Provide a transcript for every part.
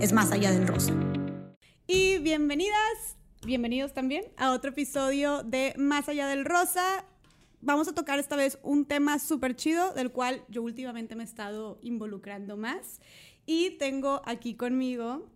es Más Allá del Rosa. Y bienvenidas, bienvenidos también a otro episodio de Más Allá del Rosa. Vamos a tocar esta vez un tema súper chido del cual yo últimamente me he estado involucrando más. Y tengo aquí conmigo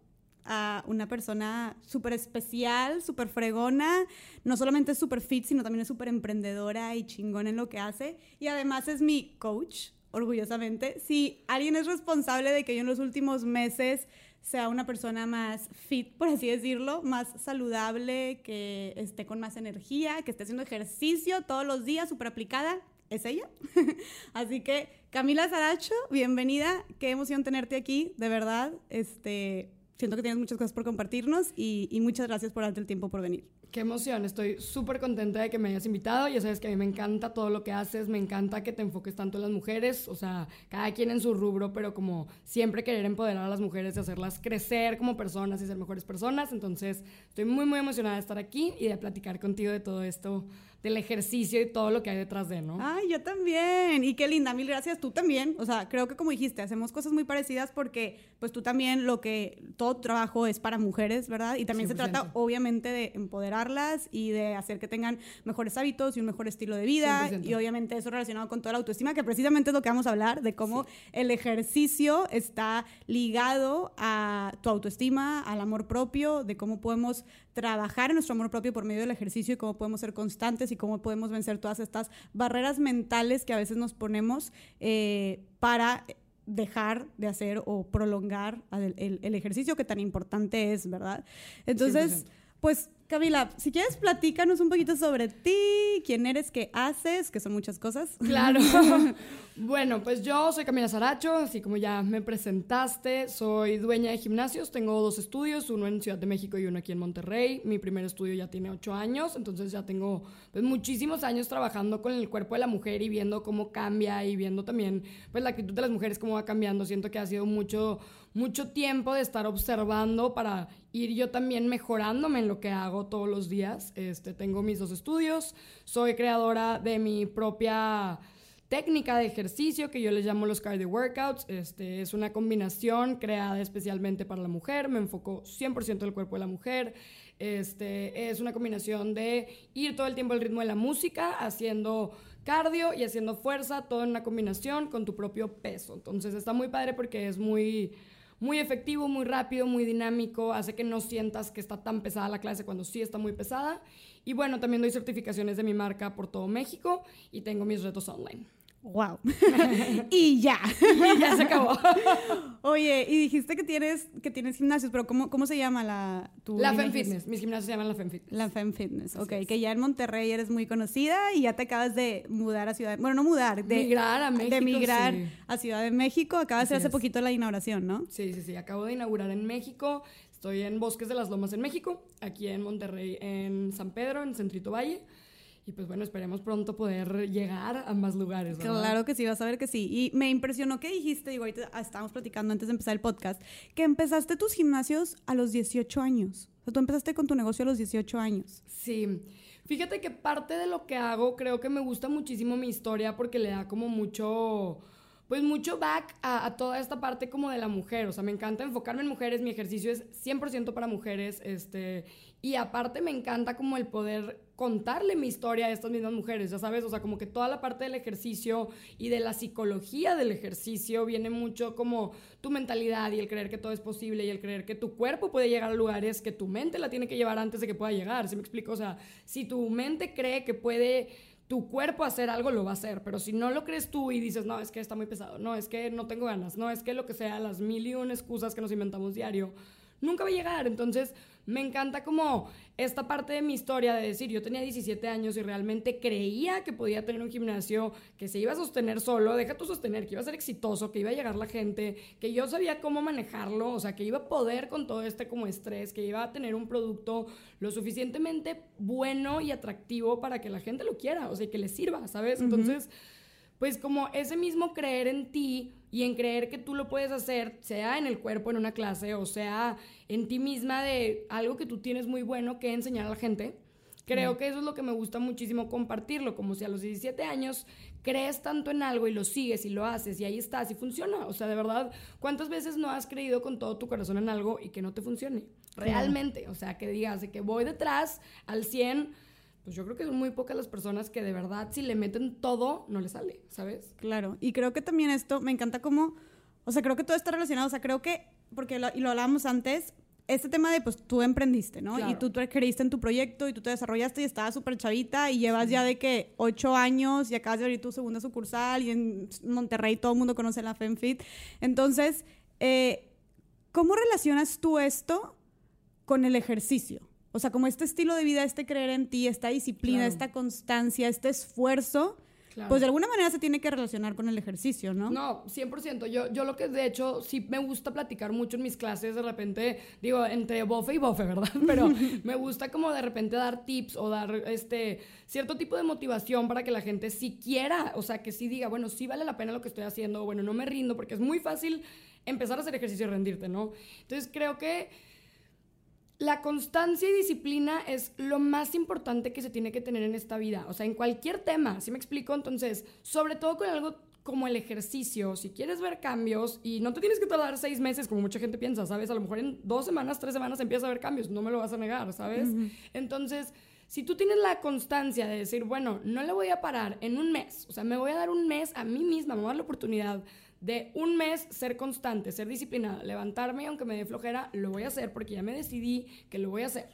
a una persona súper especial, súper fregona, no solamente súper fit, sino también es súper emprendedora y chingona en lo que hace. Y además es mi coach, orgullosamente. Si alguien es responsable de que yo en los últimos meses sea una persona más fit, por así decirlo, más saludable, que esté con más energía, que esté haciendo ejercicio todos los días, súper aplicada, es ella. así que Camila Saracho, bienvenida, qué emoción tenerte aquí, de verdad. Este, siento que tienes muchas cosas por compartirnos y, y muchas gracias por darte el tiempo por venir. Qué emoción, estoy súper contenta de que me hayas invitado. Ya sabes que a mí me encanta todo lo que haces, me encanta que te enfoques tanto en las mujeres, o sea, cada quien en su rubro, pero como siempre querer empoderar a las mujeres y hacerlas crecer como personas y ser mejores personas. Entonces, estoy muy, muy emocionada de estar aquí y de platicar contigo de todo esto del ejercicio y todo lo que hay detrás de, ¿no? Ay, yo también. Y qué linda, mil gracias. Tú también. O sea, creo que como dijiste, hacemos cosas muy parecidas porque pues tú también lo que todo trabajo es para mujeres, ¿verdad? Y también se trata obviamente de empoderarlas y de hacer que tengan mejores hábitos y un mejor estilo de vida. Y obviamente eso relacionado con toda la autoestima, que precisamente es lo que vamos a hablar, de cómo el ejercicio está ligado a tu autoestima, al amor propio, de cómo podemos trabajar en nuestro amor propio por medio del ejercicio y cómo podemos ser constantes y cómo podemos vencer todas estas barreras mentales que a veces nos ponemos eh, para dejar de hacer o prolongar el, ejercicio que tan importante es, ¿verdad? Entonces, pues Camila, si quieres, platícanos un poquito sobre ti, quién eres, qué haces, que son muchas cosas. Claro. bueno, pues yo soy Camila Saracho, así como ya me presentaste, soy dueña de gimnasios, tengo dos estudios, uno en Ciudad de México y uno aquí en Monterrey. Mi primer estudio ya tiene ocho años, entonces ya tengo pues, muchísimos años trabajando con el cuerpo de la mujer y viendo cómo cambia y viendo también pues la actitud de las mujeres, cómo va cambiando. Siento que ha sido mucho mucho tiempo de estar observando para ir yo también mejorándome en lo que hago todos los días. Este, tengo mis dos estudios, soy creadora de mi propia técnica de ejercicio que yo les llamo los cardio workouts. Este, es una combinación creada especialmente para la mujer, me enfoco 100% del cuerpo de la mujer. Este, es una combinación de ir todo el tiempo al ritmo de la música, haciendo cardio y haciendo fuerza, todo en una combinación con tu propio peso. Entonces está muy padre porque es muy muy efectivo, muy rápido, muy dinámico, hace que no sientas que está tan pesada la clase cuando sí está muy pesada. Y bueno, también doy certificaciones de mi marca por todo México y tengo mis retos online. Wow. y ya. y ya se acabó. Oye, y dijiste que tienes, que tienes gimnasios, pero ¿cómo, cómo se llama la tu La Fem Fitness. Mis gimnasios se llaman La Fem Fitness. La Fem Fitness, ok. Que ya en Monterrey eres muy conocida y ya te acabas de mudar a Ciudad... Bueno, no mudar, de... Migrar a México, De migrar a Ciudad de México. Acabas de hacer hace poquito la inauguración, ¿no? Sí, sí, sí. Acabo de inaugurar en México. Estoy en Bosques de las Lomas en México. Aquí en Monterrey, en San Pedro, en Centrito Valle. Y pues bueno, esperemos pronto poder llegar a más lugares. Claro que sí, vas a ver que sí. Y me impresionó que dijiste, digo, ahorita estábamos platicando antes de empezar el podcast, que empezaste tus gimnasios a los 18 años. O sea, tú empezaste con tu negocio a los 18 años. Sí. Fíjate que parte de lo que hago, creo que me gusta muchísimo mi historia porque le da como mucho pues mucho back a, toda esta parte como de la mujer. O sea, me encanta enfocarme en mujeres, mi ejercicio es 100% para mujeres, este, y aparte me encanta como el poder contarle mi historia a estas mismas mujeres, ya sabes, o sea, como que toda la parte del ejercicio y de la psicología del ejercicio viene mucho como tu mentalidad y el creer que todo es posible y el creer que tu cuerpo puede llegar a lugares que tu mente la tiene que llevar antes de que pueda llegar, ¿sí me explico? O sea, si tu mente cree que puede tu cuerpo hacer algo lo va a hacer, pero si no lo crees tú y dices, no, es que está muy pesado, no, es que no tengo ganas, no, es que lo que sea, las mil y una excusas que nos inventamos diario, nunca va a llegar. Entonces, me encanta como esta parte de mi historia de decir, yo tenía 17 años y realmente creía que podía tener un gimnasio que se iba a sostener solo, deja tu sostener, que iba a ser exitoso, que iba a llegar la gente, que yo sabía cómo manejarlo, o sea, que iba a poder con todo este como estrés, que iba a tener un producto lo suficientemente bueno y atractivo para que la gente lo quiera, o sea, que le sirva, ¿sabes? Entonces pues como ese mismo creer en ti y en creer que tú lo puedes hacer, sea en el cuerpo, en una clase, o sea en ti misma de algo que tú tienes muy bueno que enseñar a la gente. Creo que eso es lo que me gusta muchísimo compartirlo, como si a los 17 años crees tanto en algo y lo sigues y lo haces y ahí estás y funciona. O sea, de verdad, ¿cuántas veces no has creído con todo tu corazón en algo y que no te funcione? Realmente, o sea, que digas de que voy detrás al 100 pues yo creo que son muy pocas las personas que de verdad si le meten todo, no le sale, ¿sabes? Claro, y creo que también esto, me encanta como, o sea, creo que todo está relacionado, o sea, creo que, porque lo, y lo hablábamos antes, este tema de, pues tú emprendiste, ¿no? Y tú, tú creíste en tu proyecto y tú te desarrollaste y estabas súper chavita y llevas ya de que ocho años y acabas de abrir tu segunda sucursal y en Monterrey todo el mundo conoce la FemFit. Entonces, eh, ¿cómo relacionas tú esto con el ejercicio? O sea, como este estilo de vida, este creer en ti, esta disciplina, esta constancia, este esfuerzo, pues de alguna manera se tiene que relacionar con el ejercicio, ¿no? No, 100%. Yo, yo lo que de hecho sí me gusta platicar mucho en mis clases, de repente, digo, entre bofe y bofe, ¿verdad? Pero me gusta como de repente dar tips o dar este cierto tipo de motivación para que la gente sí quiera, o sea, que sí diga, bueno, sí vale la pena lo que estoy haciendo, bueno, no me rindo, porque es muy fácil empezar a hacer ejercicio y rendirte, ¿no? Entonces creo que la constancia y disciplina es lo más importante que se tiene que tener en esta vida, o sea, en cualquier tema, ¿sí me explico? Entonces, sobre todo con algo como el ejercicio, si quieres ver cambios y no te tienes que tardar seis meses como mucha gente piensa, ¿sabes? A lo mejor en dos semanas, tres semanas empiezas a ver cambios, no me lo vas a negar, ¿sabes? Entonces, si tú tienes la constancia de decir, bueno, no le voy a parar en un mes, o sea, me voy a dar un mes a mí misma, me voy a dar la oportunidad de un mes ser constante, ser disciplinada, levantarme aunque me dé flojera, lo voy a hacer porque ya me decidí que lo voy a hacer.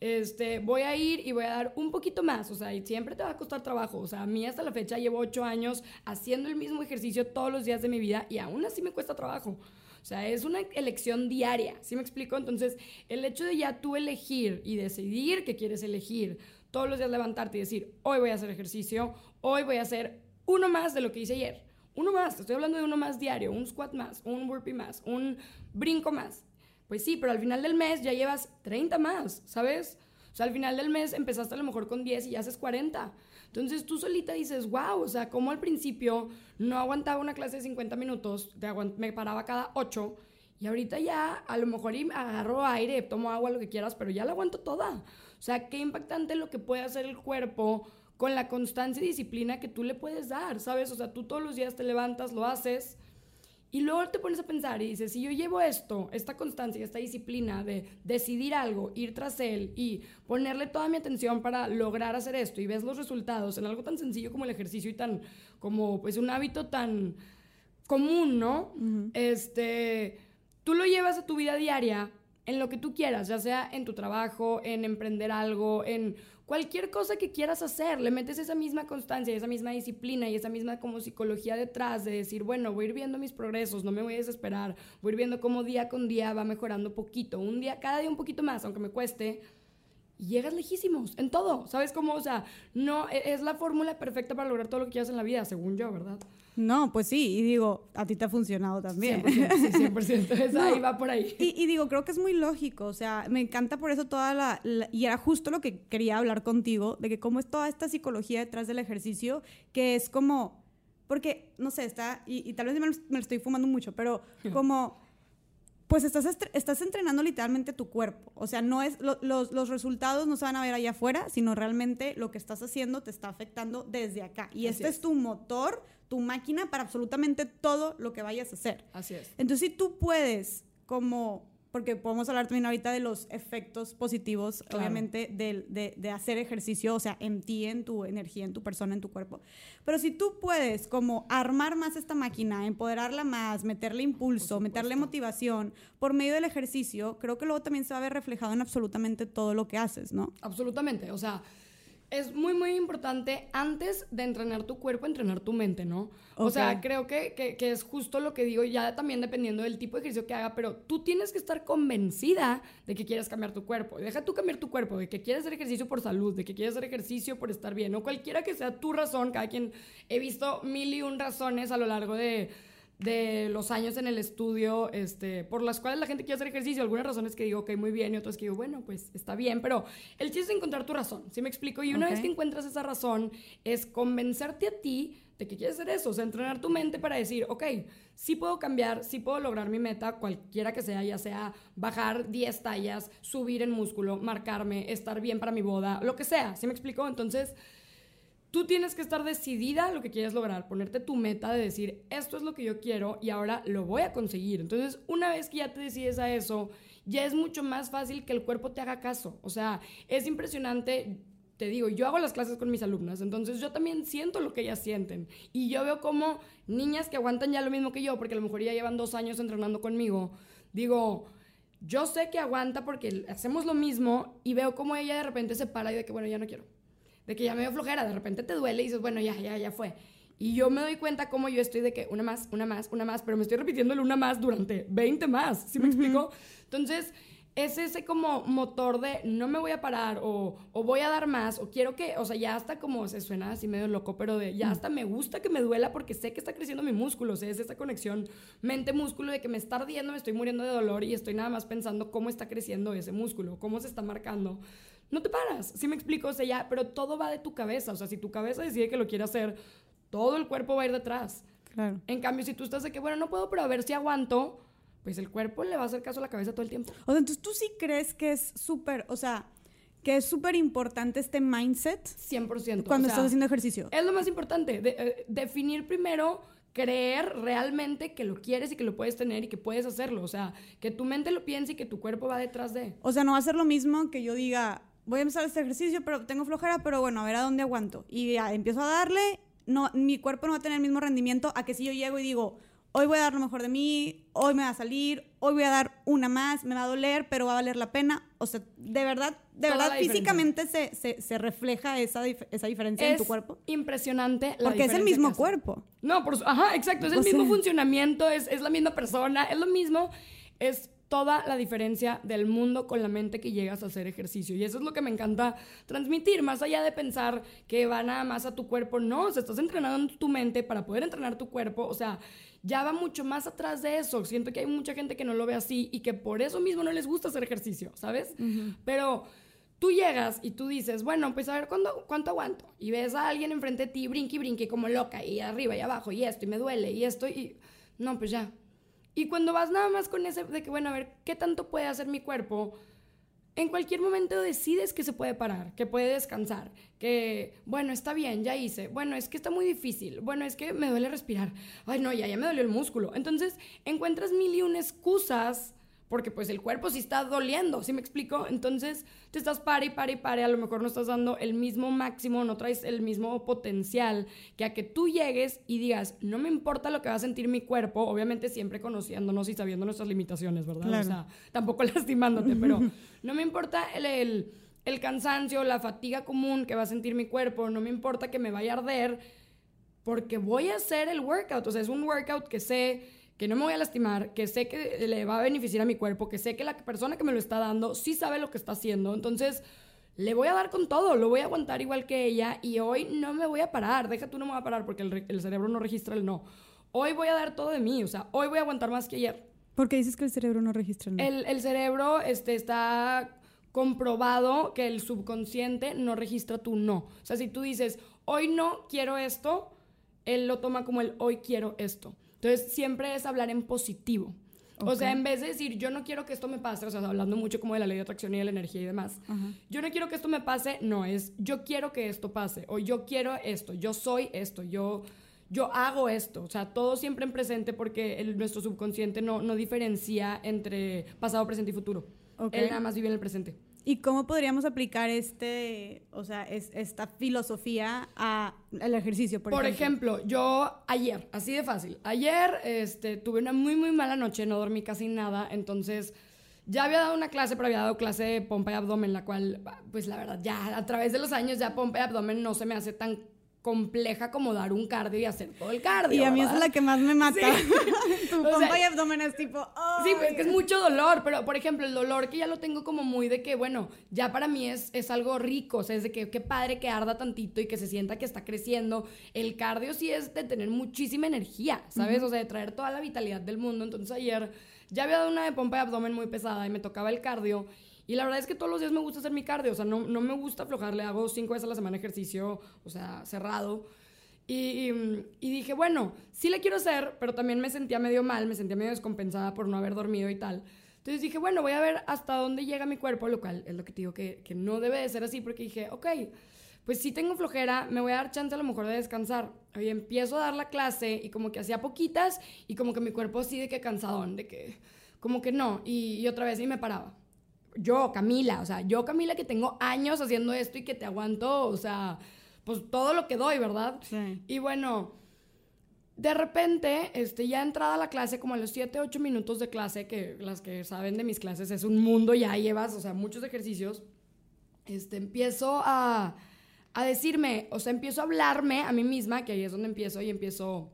Este, voy a ir y voy a dar un poquito más, o sea, y siempre te va a costar trabajo, o sea, a mí hasta la fecha llevo ocho años haciendo el mismo ejercicio todos los días de mi vida y aún así me cuesta trabajo. O sea, es una elección diaria, ¿sí me explico? Entonces, el hecho de ya tú elegir y decidir que quieres elegir, todos los días levantarte y decir, hoy voy a hacer ejercicio, hoy voy a hacer uno más de lo que hice ayer uno más, estoy hablando de uno más diario, un squat más, un burpee más, un brinco más. Pues sí, pero al final del mes ya llevas 30 más, ¿sabes? O sea, al final del mes empezaste a lo mejor con 10 y ya haces 40. Entonces tú solita dices, wow, o sea, como al principio no aguantaba una clase de 50 minutos, me paraba cada 8 y ahorita ya a lo mejor agarro aire, tomo agua, lo que quieras, pero ya la aguanto toda. O sea, qué impactante lo que puede hacer el cuerpo con la constancia y disciplina que tú le puedes dar, ¿sabes? O sea, tú todos los días te levantas, lo haces y luego te pones a pensar y dices, si yo llevo esto, esta constancia y esta disciplina de decidir algo, ir tras él y ponerle toda mi atención para lograr hacer esto y ves los resultados en algo tan sencillo como el ejercicio y tan, como pues un hábito tan común, ¿no? Este, tú lo llevas a tu vida diaria en lo que tú quieras, ya sea en tu trabajo, en emprender algo, en cualquier cosa que quieras hacer, le metes esa misma constancia, esa misma disciplina y esa misma como psicología detrás de decir, bueno, voy a ir viendo mis progresos, no me voy a desesperar, voy a ir viendo cómo día con día va mejorando poquito, un día, cada día un poquito más, aunque me cueste, y llegas lejísimos en todo, ¿sabes cómo? O sea, no, e, es la fórmula perfecta para lograr todo lo que quieras en la vida, según yo, ¿verdad? No, pues sí, y digo, a ti te ha funcionado también. 100%, sí, 100%, ahí va por ahí. Y, digo, creo que es muy lógico, o sea, me encanta por eso toda la, Y era justo lo que quería hablar contigo, de que cómo es toda esta psicología detrás del ejercicio, que es como... Porque, no sé, está... Y, tal vez me lo, estoy fumando mucho, pero como pues estás, estás entrenando literalmente tu cuerpo. O sea, no es, los, los, resultados no se van a ver allá afuera, sino realmente lo que estás haciendo te está afectando desde acá. Y este es. tu motor tu máquina para absolutamente todo lo que vayas a hacer. Así es. Entonces, si tú puedes, como, porque podemos hablar también ahorita de los efectos positivos, obviamente, de, de, hacer ejercicio, o sea, en ti, en tu energía, en tu persona, en tu cuerpo. Pero si tú puedes, como, armar más esta máquina, empoderarla más, meterle impulso, meterle motivación por medio del ejercicio, creo que luego también se va a ver reflejado en absolutamente todo lo que haces, ¿no? Absolutamente. O sea, es muy, muy importante antes de entrenar tu cuerpo, entrenar tu mente, ¿no? O sea, creo que, que, que, es justo lo que digo, ya también dependiendo del tipo de ejercicio que haga, pero tú tienes que estar convencida de que quieres cambiar tu cuerpo. Deja tú cambiar tu cuerpo, de que quieres hacer ejercicio por salud, de que quieres hacer ejercicio por estar bien, o cualquiera que sea tu razón, cada quien, he visto mil y un razones a lo largo de de los años en el estudio, este, por las cuales la gente quiere hacer ejercicio. Algunas razones que digo, ok, muy bien, y otras que digo, bueno, pues está bien, pero el chiste es encontrar tu razón, ¿sí me explico? Y una vez que encuentras esa razón, es convencerte a ti de que quieres hacer eso, o sea, entrenar tu mente para decir, ok, sí puedo cambiar, sí puedo lograr mi meta, cualquiera que sea, ya sea bajar 10 tallas, subir en músculo, marcarme, estar bien para mi boda, lo que sea, ¿sí me explico? Entonces tú tienes que estar decidida a lo que quieres lograr, ponerte tu meta de decir, esto es lo que yo quiero y ahora lo voy a conseguir. Entonces, una vez que ya te decides a eso, ya es mucho más fácil que el cuerpo te haga caso. O sea, es impresionante. Te digo, yo hago las clases con mis alumnas, entonces yo también siento lo que ellas sienten. Y yo veo como niñas que aguantan ya lo mismo que yo, porque a lo mejor ya llevan dos años entrenando conmigo, digo, yo sé que aguanta porque hacemos lo mismo y veo como ella de repente se para y de que, bueno, ya no quiero de que ya me dio flojera, de repente te duele y dices, bueno, ya, ya, ya fue. Y yo me doy cuenta cómo yo estoy de que una más, una más, una más, pero me estoy repitiendo una más durante 20 más, ¿sí me explico? Entonces, es ese como motor de no me voy a parar o, o, voy a dar más o quiero que, o sea, ya hasta como se suena así medio loco, pero de ya hasta me gusta que me duela porque sé que está creciendo mi músculo, o sea, es esa conexión mente-músculo de que me está ardiendo, me estoy muriendo de dolor y estoy nada más pensando cómo está creciendo ese músculo, cómo se está marcando no te paras. ¿Sí me explico? O sea, ya, pero todo va de tu cabeza. O sea, si tu cabeza decide que lo quiere hacer, todo el cuerpo va a ir detrás. Claro. En cambio, si tú estás de que, bueno, no puedo, pero a ver si aguanto, pues el cuerpo le va a hacer caso a la cabeza todo el tiempo. O sea, entonces tú sí crees que es súper, o sea, que es súper importante este mindset. 100%. Cuando estás haciendo ejercicio. Es lo más importante. Eh, definir primero creer realmente que lo quieres y que lo puedes tener y que puedes hacerlo. O sea, que tu mente lo piense y que tu cuerpo va detrás de. O sea, no va a ser lo mismo que yo diga, voy a empezar este ejercicio, pero tengo flojera, pero bueno, a ver a dónde aguanto. Y ya empiezo a darle, no, mi cuerpo no va a tener el mismo rendimiento a que si yo llego y digo, hoy voy a dar lo mejor de mí, hoy me va a salir, hoy voy a dar una más, me va a doler, pero va a valer la pena. O sea, de verdad, de verdad, físicamente se, se, se, refleja esa, esa diferencia en tu cuerpo. Impresionante. La Porque es el mismo cuerpo. No, por, ajá, exacto, es el mismo funcionamiento, es, es la misma persona, es lo mismo. Es toda la diferencia del mundo con la mente que llegas a hacer ejercicio. Y eso es lo que me encanta transmitir, más allá de pensar que va nada más a tu cuerpo, no, o sea, estás entrenando tu mente para poder entrenar tu cuerpo, o sea, ya va mucho más atrás de eso. Siento que hay mucha gente que no lo ve así y que por eso mismo no les gusta hacer ejercicio, ¿sabes? Pero tú llegas y tú dices, bueno, pues a ver, ¿cuánto, ¿cuánto aguanto? Y ves a alguien enfrente de ti, brinque y brinque como loca, y arriba y abajo, y esto, y me duele, y esto, y... No, pues ya, y cuando vas nada más con ese de que, bueno, a ver, ¿qué tanto puede hacer mi cuerpo? En cualquier momento decides que se puede parar, que puede descansar, que, bueno, está bien, ya hice, bueno, es que está muy difícil, bueno, es que me duele respirar, ay, no, ya, ya me dolió el músculo. Entonces, encuentras mil y una excusas porque pues el cuerpo sí está doliendo, ¿sí me explico? Entonces te estás pare y pare y pare, a lo mejor no estás dando el mismo máximo, no traes el mismo potencial que a que tú llegues y digas, no me importa lo que va a sentir mi cuerpo, obviamente siempre conociéndonos y sabiendo nuestras limitaciones, ¿verdad? O sea, tampoco lastimándote, pero no me importa el, el cansancio, la fatiga común que va a sentir mi cuerpo, no me importa que me vaya a arder, porque voy a hacer el workout, o sea, es un workout que sé que no me voy a lastimar, que sé que le va a beneficiar a mi cuerpo, que sé que la persona que me lo está dando sí sabe lo que está haciendo. Entonces, le voy a dar con todo, lo voy a aguantar igual que ella y hoy no me voy a parar. Deja tú no me voy a parar porque el, cerebro no registra el no. Hoy voy a dar todo de mí, o sea, hoy voy a aguantar más que ayer. ¿Por qué dices que el cerebro no registra el no? El, cerebro este, está comprobado que el subconsciente no registra tu no. O sea, si tú dices, hoy no quiero esto, él lo toma como el hoy quiero esto. Entonces, siempre es hablar en positivo. O sea, en vez de decir, yo no quiero que esto me pase, o sea, hablando mucho como de la ley de atracción y de la energía y demás, yo no quiero que esto me pase, no, es yo quiero que esto pase, o yo quiero esto, yo soy esto, yo, yo hago esto. O sea, todo siempre en presente porque el, nuestro subconsciente no, no diferencia entre pasado, presente y futuro. Él nada más vive en el presente. ¿Y cómo podríamos aplicar este, o sea, es, esta filosofía al ejercicio, por, ejemplo? yo ayer, así de fácil, ayer este, tuve una muy, muy mala noche, no dormí casi nada, entonces ya había dado una clase, pero había dado clase de pompa y abdomen, la cual, pues la verdad, ya a través de los años ya pompa y abdomen no se me hace tan compleja como dar un cardio y hacer todo el cardio. Y a mí esa es la que más me mata. tu sea, pompa y abdomen es tipo, Sí, pues es que es "Ay". mucho dolor, pero por ejemplo, el dolor que ya lo tengo como muy de que, bueno, ya para mí es, es algo rico, o sea, es de que qué padre que arda tantito y que se sienta que está creciendo. El cardio sí es de tener muchísima energía, ¿sabes? O sea, de traer toda la vitalidad del mundo. Entonces ayer ya había dado una de pompa y abdomen muy pesada y me tocaba el cardio. Y la verdad es que todos los días me gusta hacer mi cardio, o sea, no, no me gusta aflojarle, hago cinco veces a la semana ejercicio, o sea, cerrado. Y, y- dije, bueno, sí la quiero hacer, pero también me sentía medio mal, me sentía medio descompensada por no haber dormido y tal. Entonces dije, bueno, voy a ver hasta dónde llega mi cuerpo, lo cual es lo que te digo que, que no debe de ser así, porque dije, ok, pues sí tengo flojera, me voy a dar chance a lo mejor de descansar. Oye, empiezo a dar la clase y como que hacía poquitas y como que mi cuerpo así de que cansadón, de que como que no, y, y otra vez y me paraba. Yo, Camila, o sea, yo, Camila, que tengo años haciendo esto y que te aguanto, o sea, pues todo lo que doy, ¿verdad? Sí. Y bueno, de repente, este, ya entrada a la clase, como a los 7, 8 minutos de clase, que las que saben de mis clases es un mundo, ya llevas, o sea, muchos ejercicios, este, empiezo a, a decirme, o sea, empiezo a hablarme a mí misma, que ahí es donde empiezo y empiezo,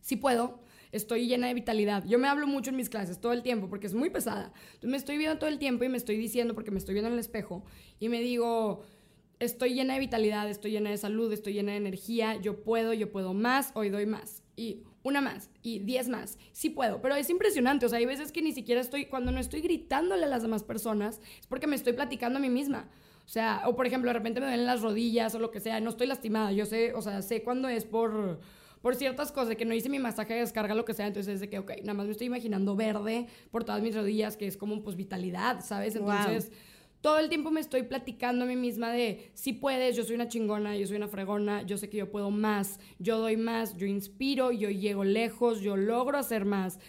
sí puedo, estoy llena de vitalidad. Yo me hablo mucho en mis clases todo el tiempo porque es muy pesada. Entonces me estoy viendo todo el tiempo y me estoy diciendo, porque me estoy viendo en el espejo, y me digo, estoy llena de vitalidad, estoy llena de salud, estoy llena de energía, yo puedo, yo puedo más, hoy doy más. Y una más, y diez más. Sí puedo, pero es impresionante. O sea, hay veces que ni siquiera estoy, cuando no estoy gritándole a las demás personas, es porque me estoy platicando a mí misma. O sea, o por ejemplo, de repente me duelen las rodillas o lo que sea, no estoy lastimada. Yo sé, o sea, sé cuando es por, por ciertas cosas, de que no hice mi masaje de descarga, lo que sea. Entonces es de que, ok, nada más me estoy imaginando verde por todas mis rodillas, que es como pues vitalidad, ¿sabes? Wow. Todo el tiempo me estoy platicando a mí misma de si puedes, yo soy una chingona, yo soy una fregona, yo sé que yo puedo más, yo doy más, yo inspiro, yo llego lejos, yo logro hacer más,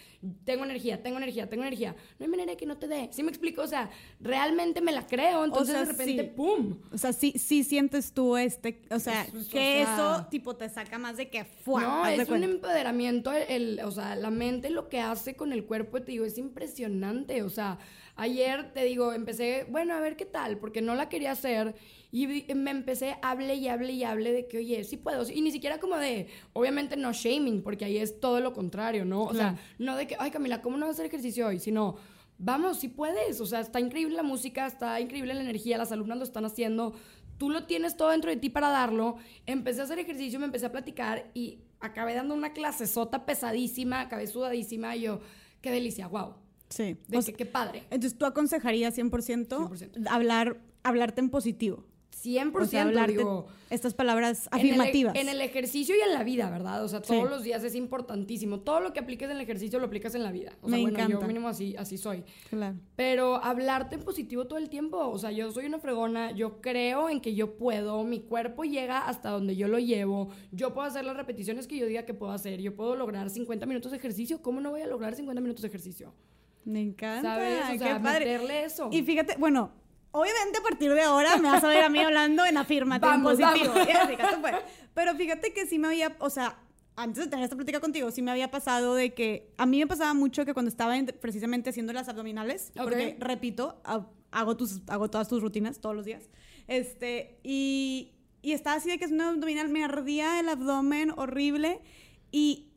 tengo energía, tengo energía, tengo energía. No hay manera de que no te dé. ¿Sí me explico? O sea, realmente me la creo, entonces sea, de repente, sí. ¡pum! O sea, sí, sí sientes tú este, o sea, Eso es, o que sea- eso tipo te saca más de que fuá. No, es un empoderamiento, el, el- o sea, la mente lo que hace con el cuerpo, te digo, es impresionante. O sea, ayer te digo, empecé, bueno, a ver qué tal, porque no la quería hacer y me empecé, hable y hable y hable de que, oye, sí puedo. Y ni siquiera como de, obviamente no shaming, porque ahí es todo lo contrario, ¿no? O Claro. sea, no de que, ay, Camila, ¿cómo no vas a hacer ejercicio hoy? Sino, vamos, sí puedes. O sea, está increíble la música, está increíble la energía, las alumnas lo están haciendo. Tú lo tienes todo dentro de ti para darlo. Empecé a hacer ejercicio, me empecé a platicar y acabé dando una clasesota pesadísima, acabé sudadísima y yo, qué delicia, wow. Sí. De O que, sea, qué padre. entonces tú aconsejarías 100%, 100%. hablar hablarte en positivo. 100%, O sea, hablarte digo, estas palabras en el- e- afirmativas. En el, ejercicio y en la vida, ¿verdad? O sea, todos Sí. los días es importantísimo. Todo lo que apliques en el ejercicio lo aplicas en la vida. O sea, Me bueno, encanta. yo mínimo así, así soy. Claro. Pero hablarte en positivo todo el tiempo. O sea, yo soy una fregona, yo creo en que yo puedo, mi cuerpo llega hasta donde yo lo llevo, yo puedo hacer las repeticiones que yo diga que puedo hacer, yo puedo lograr 50 minutos de ejercicio. ¿Cómo no voy a lograr 50 minutos de ejercicio? Me encanta. ¿Sabes? O sea, qué padre. meterle eso. Y fíjate, bueno, obviamente a partir de ahora me vas a ver a mí hablando en afirmativo, en positivo. fíjate. Pero fíjate que sí me había, o sea, antes de tener esta plática contigo, sí me había pasado de que a mí me pasaba mucho que cuando estaba en- precisamente haciendo las abdominales, Ok. porque repito, ha- hago, tus, hago todas tus rutinas todos los días, este, y, y estaba así de que es una abdominal, me ardía el abdomen horrible y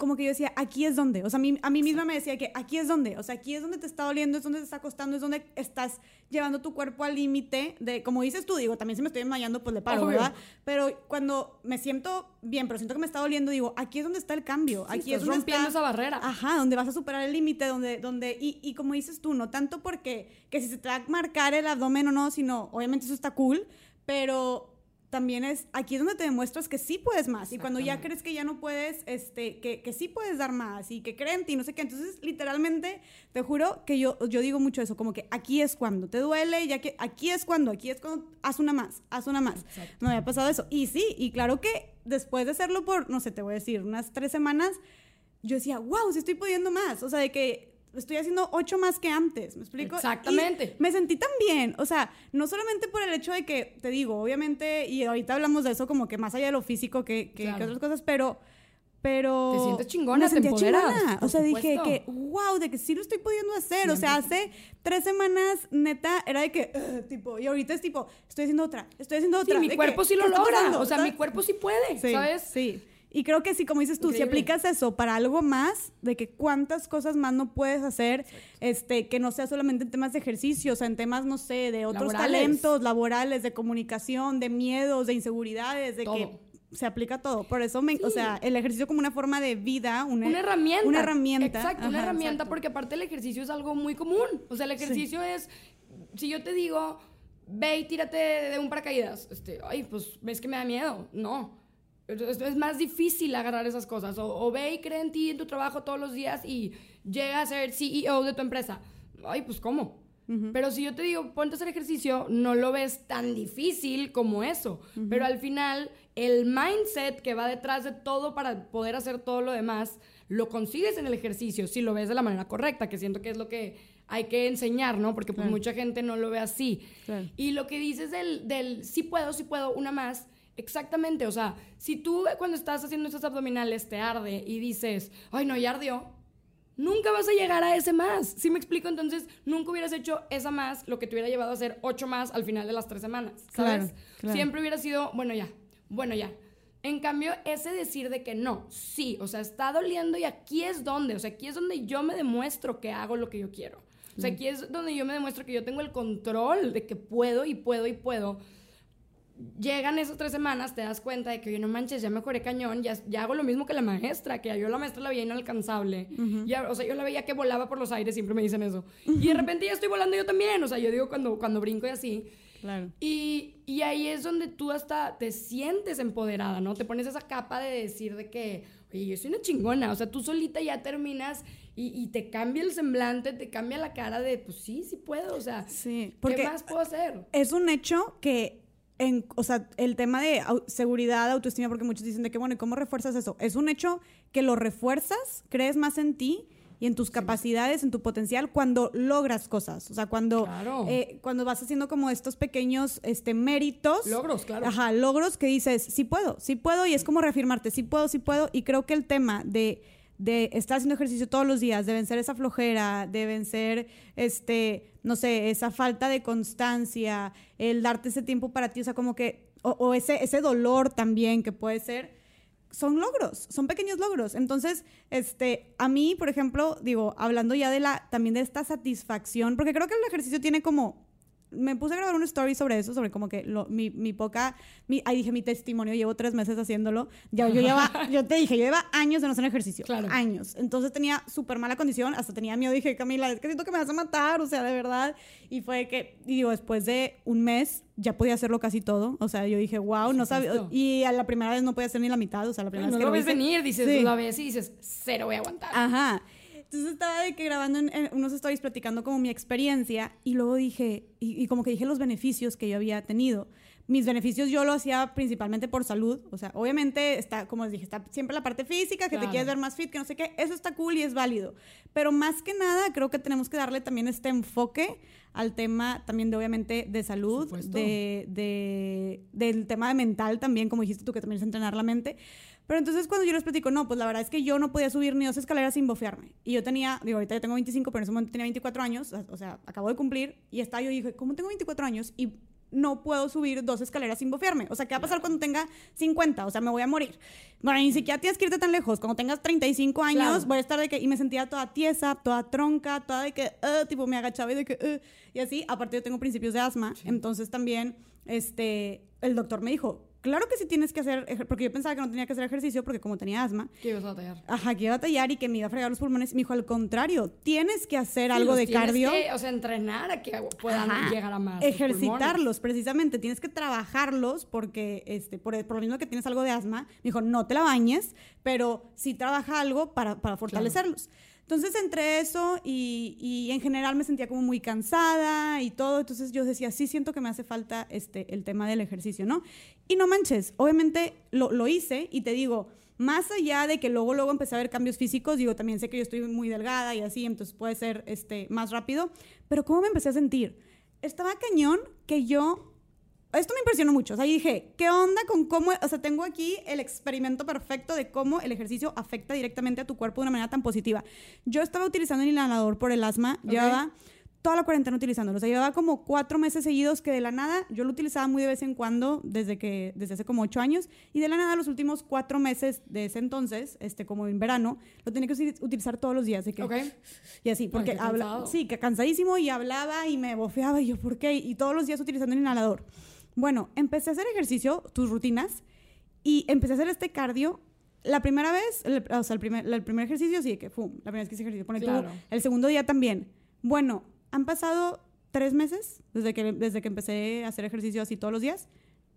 como que yo decía, aquí es donde, o sea, a mí, a mí misma me decía que aquí es donde, o sea, aquí es donde te está doliendo, es donde te está costando, es donde estás llevando tu cuerpo al límite de, como dices tú, digo, también si me estoy desmayando, pues le paro, Obvio. ¿verdad? Pero cuando me siento bien, pero siento que me está doliendo, digo, aquí es donde está el cambio, Sí, aquí estás es donde rompiendo está- esa barrera. Ajá, donde vas a superar el límite, donde, donde, y, y como dices tú, no tanto porque que si se te va a marcar el abdomen o no, sino, obviamente eso está cool, pero también es, aquí es donde te demuestras que sí puedes más, y cuando ya crees que ya no puedes, este, que, que sí puedes dar más, y que creen en ti, no sé qué, entonces, literalmente, te juro que yo, yo digo mucho eso, como que aquí es cuando, te duele, ya que aquí es cuando, aquí es cuando, haz una más, haz una más. Exacto. Me había pasado eso, y sí, y claro que después de hacerlo por, no sé, te voy a decir, unas tres semanas, yo decía, wow, sí estoy pudiendo más. O sea, de que estoy haciendo ocho más que antes, ¿me explico? Exactamente. Y me sentí tan bien. O sea, no solamente por el hecho de que, te digo, obviamente, y ahorita hablamos de eso como que más allá de lo físico que, que, Claro. que otras cosas, pero pero Te sientes chingona, me te empoderas, chingona. O sea, dije que, wow, de que sí lo estoy pudiendo hacer. O sea, hace tres semanas, neta, era de que, tipo, y ahorita es tipo, estoy haciendo otra, estoy haciendo Sí, otra. mi de cuerpo que, sí lo ¿qué está logra. pasando? O sea, ¿Sabes? mi cuerpo sí puede, Sí, ¿sabes? Sí. Y creo que sí, como dices tú, si aplicas eso para algo más, de que cuántas cosas más no puedes hacer, este, que no sea solamente en temas de ejercicio, o sea, en temas, no sé, de otros Laborales. talentos laborales, de comunicación, de miedos, de inseguridades, de Todo. que se aplica todo. Por eso, me, o sea, el ejercicio como una forma de vida, una, Una herramienta. Una herramienta. Exacto, una herramienta exacto. porque aparte el ejercicio es algo muy común. O sea, el ejercicio es, si yo te digo, ve y tírate de un paracaídas, este, ay, pues ves que me da miedo. No. Es, es más difícil agarrar esas cosas. O, o ve y cree en ti, en tu trabajo todos los días y llega a ser CEO de tu empresa. Ay, pues ¿cómo? Pero si yo te digo, ponte a hacer ejercicio, no lo ves tan difícil como eso. Pero al final, el mindset que va detrás de todo para poder hacer todo lo demás, lo consigues en el ejercicio, si lo ves de la manera correcta, que siento que es lo que hay que enseñar, ¿no? Porque pues Claro. mucha gente no lo ve así. Claro. Y lo que dices del, del sí puedo, sí puedo, una más, exactamente, o sea, si tú cuando estás haciendo estos abdominales te arde y dices, ay no, ya ardió, nunca vas a llegar a ese más. ¿Sí me explico? Entonces, nunca hubieras hecho esa más, lo que te hubiera llevado a hacer ocho más al final de las tres semanas, ¿sabes? Claro, claro. Siempre hubiera sido, bueno, ya, bueno, ya. En cambio, ese decir de que no, sí, o sea, está doliendo y aquí es donde, o sea, aquí es donde yo me demuestro que hago lo que yo quiero. O sea, aquí es donde yo me demuestro que yo tengo el control de que puedo y puedo y puedo. Llegan esas tres semanas, te das cuenta de que, oye, no manches, ya mejoré cañón, ya, ya hago lo mismo que la maestra, que yo la maestra la veía inalcanzable. ya, o sea, yo la veía que volaba por los aires, siempre me dicen eso. Y de repente ya estoy volando yo también, o sea, yo digo cuando, cuando brinco y así. Claro. Y, y ahí es donde tú hasta te sientes empoderada, ¿no? Te pones esa capa de decir de que, oye, yo soy una chingona. O sea, tú solita ya terminas y, y te cambia el semblante, te cambia la cara de, pues sí, sí puedo. O sea, Sí, ¿qué más puedo hacer? es un hecho que, en, o sea, el tema de seguridad, autoestima, porque muchos dicen de que, bueno, ¿y cómo refuerzas eso? Es un hecho que lo refuerzas, crees más en ti y en tus capacidades, en tu potencial, cuando logras cosas. O sea, cuando, Claro. eh, cuando vas haciendo como estos pequeños este, méritos. Logros, claro. Ajá, logros que dices, sí puedo, sí puedo, y es como reafirmarte, sí puedo, sí puedo. Y creo que el tema de, de estar haciendo ejercicio todos los días, de vencer esa flojera, de vencer, este, no sé, esa falta de constancia, el darte ese tiempo para ti, o sea, como que, o, ese, ese dolor también que puede ser, son logros, son pequeños logros. Entonces, este, a mí, por ejemplo, digo, hablando ya de la, también de esta satisfacción, porque creo que el ejercicio tiene como, me puse a grabar una story sobre eso, sobre como que lo- mi, mi poca, mi, ahí dije mi testimonio, llevo tres meses haciéndolo, ya yo lleva, yo te dije, yo lleva años de no hacer ejercicio, Claro. años, entonces tenía súper mala condición, hasta tenía miedo, dije, Camila, es que siento que me vas a matar, o sea, de verdad, y fue que, y digo, después de un mes, ya podía hacerlo casi todo, o sea, yo dije, wow, no sabía, y a la primera vez no podía hacer ni la mitad, o sea, la primera no vez que lo ves hice- venir, dices, Sí. la ves y dices, cero voy a aguantar. Ajá. Entonces estaba de que grabando en, en unos stories platicando como mi experiencia y luego dije, y, y como que dije los beneficios que yo había tenido. Mis beneficios yo lo hacía principalmente por salud, o sea, obviamente está, como les dije, está siempre la parte física, que te Claro. quieres ver más fit, que no sé qué, eso está cool y es válido. Pero más que nada creo que tenemos que darle también este enfoque al tema también de obviamente de salud, de, de- del tema de mental también, como dijiste tú, que también es entrenar la mente. Pero entonces cuando yo les platico, no, pues la verdad es que yo no podía subir ni dos escaleras sin bofearme. Y yo tenía, digo, ahorita yo tengo 25, pero en ese momento tenía 24 años, o sea, acabo de cumplir, y estaba yo dije, ¿cómo tengo 24 años y no puedo subir dos escaleras sin bofearme? O sea, ¿qué va a pasar cuando tenga 50? O sea, me voy a morir. Bueno, ni siquiera tienes que irte tan lejos. Cuando tengas 35 años, Claro. voy a estar de que, y me sentía toda tiesa, toda tronca, toda de que, "Ugh", tipo, me agachaba y de que, "Ugh", y así, aparte yo tengo principios de asma, entonces también, este, el doctor me dijo, claro que sí tienes que hacer, porque yo pensaba que no tenía que hacer ejercicio porque como tenía asma, ¿Qué ibas a batallar? ajá, que iba a batallar y que me iba a fregar los pulmones, me dijo, al contrario, tienes que hacer algo Sí, de los tienes cardio. que, o sea, entrenar a que puedan Ajá. llegar a más. Ejercitarlos, precisamente. Tienes que trabajarlos porque, este, por, por lo mismo que tienes algo de asma, me dijo, no te la bañes, pero sí trabaja algo para, para fortalecerlos. Entonces, entre eso y, y en general me sentía como muy cansada y todo, entonces yo decía, sí siento que me hace falta este, el tema del ejercicio, ¿no? Y no manches, obviamente lo, lo hice y te digo, más allá de que luego, luego empecé a ver cambios físicos, digo, también sé que yo estoy muy delgada y así, entonces puede ser este, más rápido, pero ¿cómo me empecé a sentir? Estaba cañón que yo esto me impresionó mucho. O sea, dije, ¿qué onda con cómo, o sea, tengo aquí el experimento perfecto de cómo el ejercicio afecta directamente a tu cuerpo de una manera tan positiva. Yo estaba utilizando el inhalador por el asma, llevaba toda la cuarentena utilizándolo. O sea, llevaba como cuatro meses seguidos que de la nada, yo lo utilizaba muy de vez en cuando, desde que, desde hace como ocho años, y de la nada los últimos cuatro meses de ese entonces, este, como en verano, lo tenía que utilizar todos los días. que, Y así, porque habla, sí, que cansadísimo y hablaba y me bofeaba y yo, ¿por qué? Y todos los días utilizando el inhalador. Bueno, empecé a hacer ejercicio, tus rutinas, y empecé a hacer este cardio la primera vez, o sea, el primer, el primer ejercicio, sí, que fue la primera vez que hice ejercicio, pone claro. el segundo día también. Bueno, han pasado tres meses desde que, desde que empecé a hacer ejercicio así todos los días.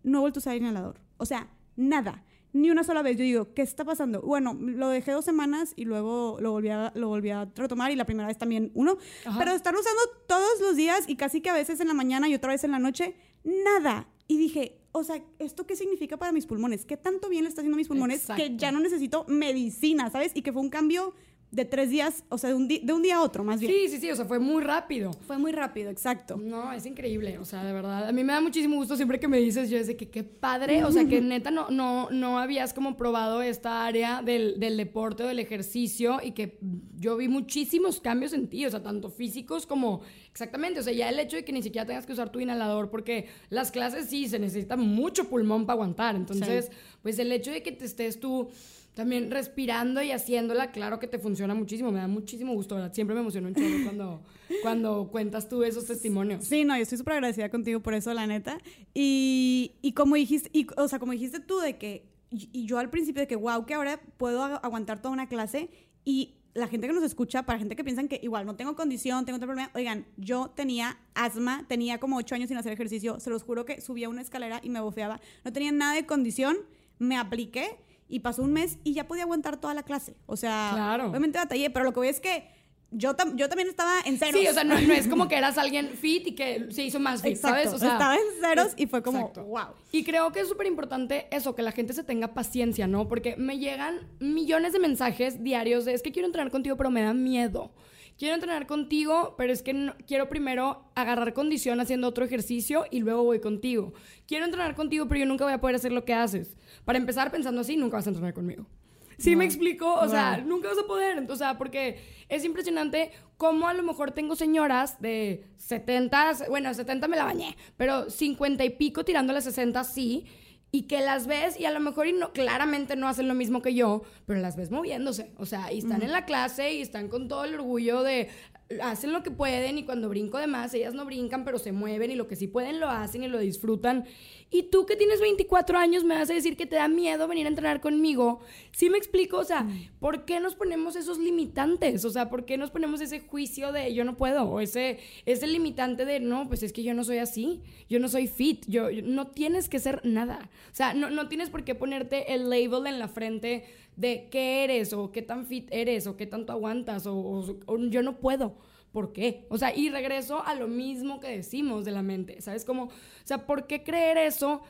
No he vuelto a usar inhalador. O sea, nada. Ni una sola vez. Yo digo, ¿qué está pasando? Bueno, lo dejé dos semanas y luego lo volví a, lo volví a retomar y la primera vez también uno. Pero estar usando todos los días y casi que a veces en la mañana y otra vez en la noche, nada. Y dije, o sea, ¿esto qué significa para mis pulmones? ¿Qué tanto bien le está haciendo a mis pulmones que ya no necesito medicina, ¿sabes? Y que fue un cambio de tres días, o sea, de un, de un día a otro, más bien. Sí, sí, sí, o sea, fue muy rápido. Fue muy rápido, exacto. No, es increíble, o sea, de verdad. A mí me da muchísimo gusto siempre que me dices, yo desde que qué padre, o sea, que neta no, no, no habías como probado esta área del, del deporte o del ejercicio y que yo vi muchísimos cambios en ti, o sea, tanto físicos como exactamente, o sea, ya el hecho de que ni siquiera tengas que usar tu inhalador, porque las clases sí se necesita mucho pulmón para aguantar, entonces, pues el hecho de que te estés tú también respirando y haciéndola, claro que te funciona muchísimo, me da muchísimo gusto, ¿verdad? Siempre me emociona un chorro cuando, cuando cuentas tú esos testimonios. Sí, no, yo estoy súper agradecida contigo por eso, la neta. Y, y como dijiste, y, o sea, como dijiste tú de que, y yo al principio de que, wow, que ahora puedo aguantar toda una clase y la gente que nos escucha, para gente que piensan que igual no tengo condición, tengo otro problema, oigan, yo tenía asma, tenía como ocho años sin hacer ejercicio, se los juro que subía una escalera y me bofeaba, no tenía nada de condición, me apliqué y pasó un mes y ya podía aguantar toda la clase. O sea, claro. obviamente batallé, pero lo que voy es que yo, yo también estaba en ceros. Sí, o sea, no, es como que eras alguien fit y que se hizo más fit, ¿sabes? O sea, estaba en ceros y fue como, wow. Y creo que es súper importante eso, que la gente se tenga paciencia, ¿no? Porque me llegan millones de mensajes diarios de, es que quiero entrenar contigo, pero me da miedo quiero entrenar contigo, pero es que quiero primero agarrar condición haciendo otro ejercicio y luego voy contigo. Quiero entrenar contigo, pero yo nunca voy a poder hacer lo que haces. Para empezar pensando así, nunca vas a entrenar conmigo. ¿Sí me explico? O sea, nunca vas a poder. O sea, porque es impresionante cómo a lo mejor tengo señoras de 70, bueno, 70 me la bañé, pero 50 y pico tirando las 60 sí y que las ves y a lo mejor y no, claramente no hacen lo mismo que yo, pero las ves moviéndose, o sea, y están en la clase y están con todo el orgullo de hacen lo que pueden y cuando brinco de más, ellas no brincan, pero se mueven y lo que sí pueden lo hacen y lo disfrutan. Y tú que tienes 24 años me vas a decir que te da miedo venir a entrenar conmigo. ¿Sí me explico? O sea, ¿por qué nos ponemos esos limitantes? O sea, ¿por qué nos ponemos ese juicio de yo no puedo? O ese, ese limitante de no, pues es que yo no soy así, yo no soy fit, yo, no tienes que ser nada. O sea, no, no tienes por qué ponerte el label en la frente de qué eres o qué tan fit eres o qué tanto aguantas o yo no puedo. ¿Por qué? O sea, y regreso a lo mismo que decimos de la mente, ¿sabes? Como, o sea, ¿por qué creer eso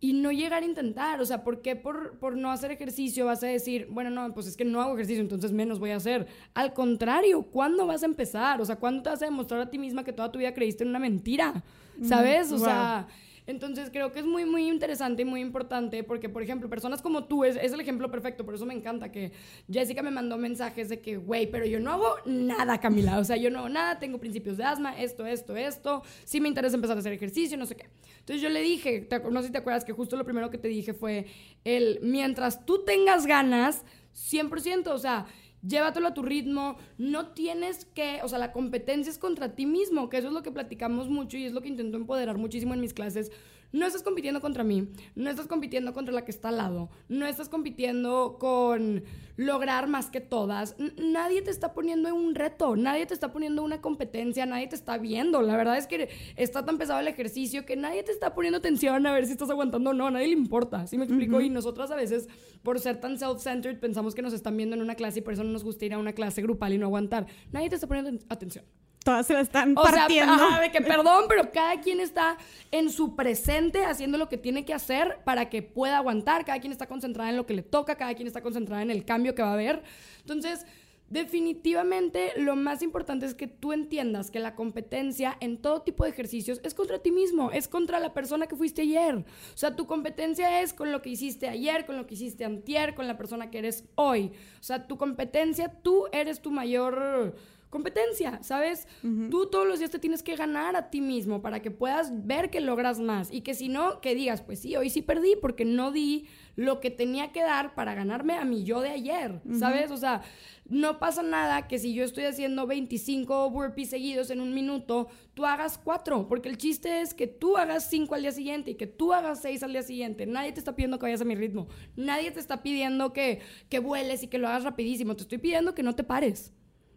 y no llegar a intentar? O sea, ¿por qué por, por no hacer ejercicio vas a decir, bueno, no, pues es que no hago ejercicio, entonces menos voy a hacer? Al contrario, ¿cuándo vas a empezar? O sea, ¿cuándo te vas a demostrar a ti misma que toda tu vida creíste en una mentira? ¿Sabes? O sea... Entonces creo que es muy, muy interesante y muy importante porque, por ejemplo, personas como tú, es, es el ejemplo perfecto, por eso me encanta que Jessica me mandó mensajes de que, güey, pero yo no hago nada, Camila, o sea, yo no hago nada, tengo principios de asma, esto, esto, esto, sí me interesa empezar a hacer ejercicio, no sé qué. Entonces yo le dije, no sé si te acuerdas que justo lo primero que te dije fue el, mientras tú tengas ganas, 100%, o sea, llévatelo a tu ritmo, no tienes que, o sea, la competencia es contra ti mismo, que eso es lo que platicamos mucho y es lo que intento empoderar muchísimo en mis clases. No estás compitiendo contra mí, no estás compitiendo contra la que está al lado, no estás compitiendo con lograr más que todas. nadie te está poniendo en un reto, nadie te está poniendo una competencia, nadie te está viendo. La verdad es que está tan pesado el ejercicio que nadie te está poniendo atención a ver si estás aguantando o no, a nadie le importa. ¿Sí me explico? Y nosotras a veces, por ser tan self-centered, pensamos que nos están viendo en una clase y por eso no nos gusta ir a una clase grupal y no aguantar. Nadie te está poniendo atención todas se la están partiendo. Sea, de que perdón, pero cada quien está en su presente haciendo lo que tiene que hacer para que pueda aguantar. Cada quien está concentrada en lo que le toca, cada quien está concentrada en el cambio que va a haber. Entonces, Definitivamente lo más importante es que tú entiendas que la competencia en todo tipo de ejercicios es contra ti mismo, es contra la persona que fuiste ayer. O sea, tu competencia es con lo que hiciste ayer, con lo que hiciste antier, con la persona que eres hoy. O sea, tu competencia, tú eres tu mayor competencia, ¿sabes? Tú todos los días te tienes que ganar a ti mismo para que puedas ver que logras más y que si no, que digas, pues sí, hoy sí perdí porque no di lo que tenía que dar para ganarme a mi yo de ayer, ¿sabes? O sea, no pasa nada que si yo estoy haciendo 25 burpees seguidos en un minuto, tú hagas 4, porque el chiste es que tú hagas 5 al día siguiente y que tú hagas 6 al día siguiente. Nadie te está pidiendo que vayas a mi ritmo, nadie te está pidiendo que, que vueles y que lo hagas rapidísimo, te estoy pidiendo que no te pares.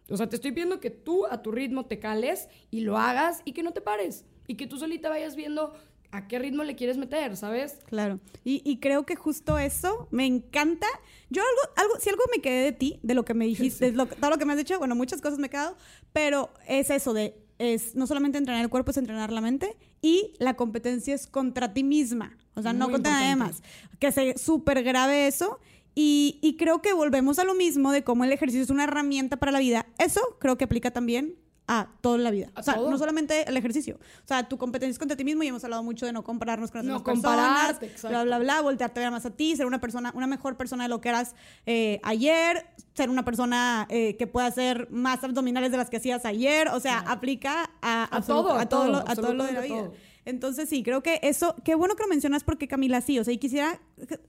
O sea, te estoy pidiendo que tú a tu ritmo te cales y lo hagas y que no te pares. Y que tú solita vayas viendo a qué ritmo le quieres meter, ¿sabes? Claro. Y, creo que justo eso me encanta. Yo algo, algo, si algo me quedé de ti, de lo que me dijiste, de todo lo que me has dicho, bueno, muchas cosas me he quedado, pero es eso de, es no solamente entrenar el cuerpo, es entrenar la mente y la competencia es contra ti misma, o sea, no contra nadie más. Que se súper grave eso y, creo que volvemos a lo mismo de cómo el ejercicio es una herramienta para la vida. Eso creo que aplica también a toda la vida. o sea, no solamente el ejercicio. O sea, tu competencia es contra ti mismo y hemos hablado mucho de no compararnos con las no personas. Bla, bla, bla. Voltearte a ver más a ti, ser una persona, una mejor persona de lo que eras eh, ayer, ser una persona eh, que pueda hacer más abdominales de las que hacías ayer. O sea, aplica a, todo, a, todo, lo, a todo lo de la vida. Entonces, sí, creo que eso, qué bueno que lo mencionas porque Camila, sí, o sea, y quisiera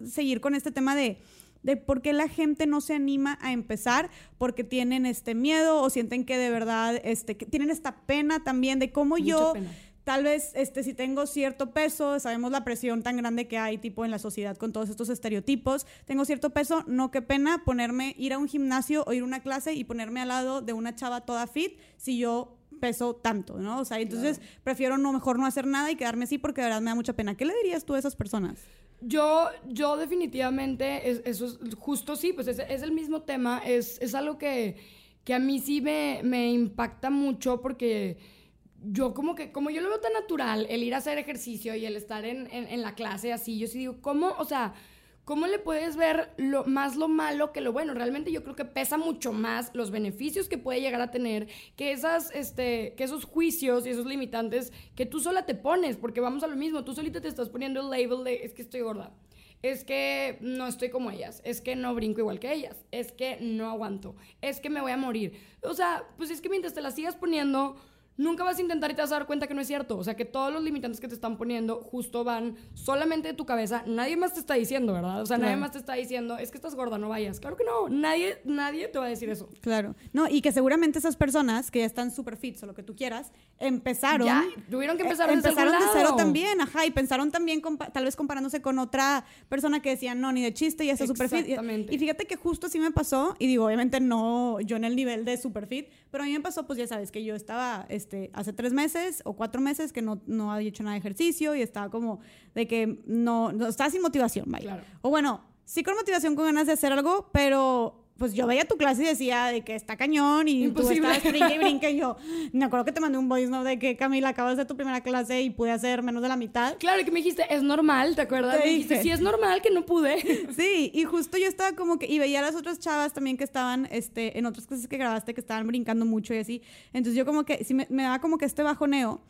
seguir con este tema de de por qué la gente no se anima a empezar, porque tienen este miedo o sienten que de verdad este, que tienen esta pena también de cómo yo... Tal vez este, si tengo cierto peso, sabemos la presión tan grande que hay tipo en la sociedad con todos estos estereotipos, tengo cierto peso, no qué pena ponerme, ir a un gimnasio o ir a una clase y ponerme al lado de una chava toda fit si yo peso tanto, ¿no? O sea, entonces prefiero no mejor no hacer nada y quedarme así porque de verdad me da mucha pena. ¿Qué le dirías tú a esas personas? Yo, yo definitivamente, eso es justo sí, pues es, el mismo tema, es, es algo que, que, a mí sí me, me, impacta mucho porque yo como que, como yo lo veo tan natural, el ir a hacer ejercicio y el estar en, en, en la clase así, yo sí digo, ¿cómo? O sea, ¿Cómo le puedes ver más lo malo que lo bueno? Realmente yo creo que pesa mucho más los beneficios que puede llegar a tener que, esas, este, esos juicios y esos limitantes que tú sola te pones, porque vamos a lo mismo, tú solita te estás poniendo el label de es que estoy gorda, es que no estoy como ellas, es que no brinco igual que ellas, es que no aguanto, es que me voy a morir. O sea, pues es que mientras te las sigas poniendo nunca vas a intentar y te vas a dar cuenta que no es cierto. O sea, que todos los limitantes que te están poniendo justo van solamente de tu cabeza. Nadie más te está diciendo, ¿verdad? O sea, nadie más te está diciendo, es que estás gorda, no vayas. Claro que no. Nadie, nadie te va a decir eso. Claro. No, y que seguramente esas personas que ya están súper fit o lo que tú quieras, empezaron. Ya, tuvieron que empezar eh, Empezaron de cero también, ajá. Y pensaron también, tal vez comparándose con otra persona que decía, no, ni de chiste, ya está súper fit. Y, y fíjate que justo así me pasó, y digo, obviamente no yo en el nivel de súper fit, pero a mí me pasó, pues ya sabes, que yo estaba este, hace tres meses o cuatro meses que no, no había hecho nada de ejercicio y estaba como de que no, no estaba sin motivación, vaya. O bueno, sí con motivación, con ganas de hacer algo, pero pues yo veía tu clase y decía de que está cañón y Imposible. tú estabas brinque y brinque y yo me acuerdo que te mandé un voice ¿no? de que Camila acabas de tu primera clase y pude hacer menos de la mitad claro y que me dijiste es normal ¿te acuerdas? me dijiste sí es normal que no pude sí y justo yo estaba como que y veía a las otras chavas también que estaban este en otras clases que grabaste que estaban brincando mucho y así entonces yo como que sí me, me daba como que este bajoneo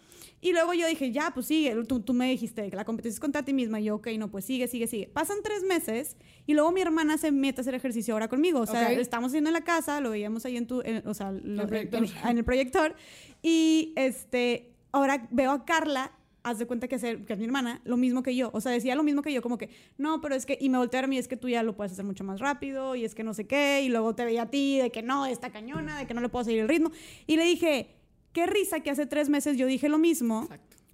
y luego yo dije, ya, pues sigue. Tú, tú me dijiste que la competencia es contra ti misma. Y yo, ok, no, pues sigue, sigue, sigue. Pasan tres meses y luego mi hermana se mete a hacer ejercicio ahora conmigo. O sea, estamos haciendo en la casa, lo veíamos ahí en tu, o sea, en, el proyector. Y este, ahora veo a Carla haz de cuenta que, hacer, que es mi hermana, lo mismo que yo. O sea, decía lo mismo que yo, como que, no, pero es que, y me volteé a mí, es que tú ya lo puedes hacer mucho más rápido, y es que no sé qué, y luego te veía a ti, de que no, está cañona, de que no le puedo seguir el ritmo. Y le dije, qué risa que hace tres meses yo dije lo mismo,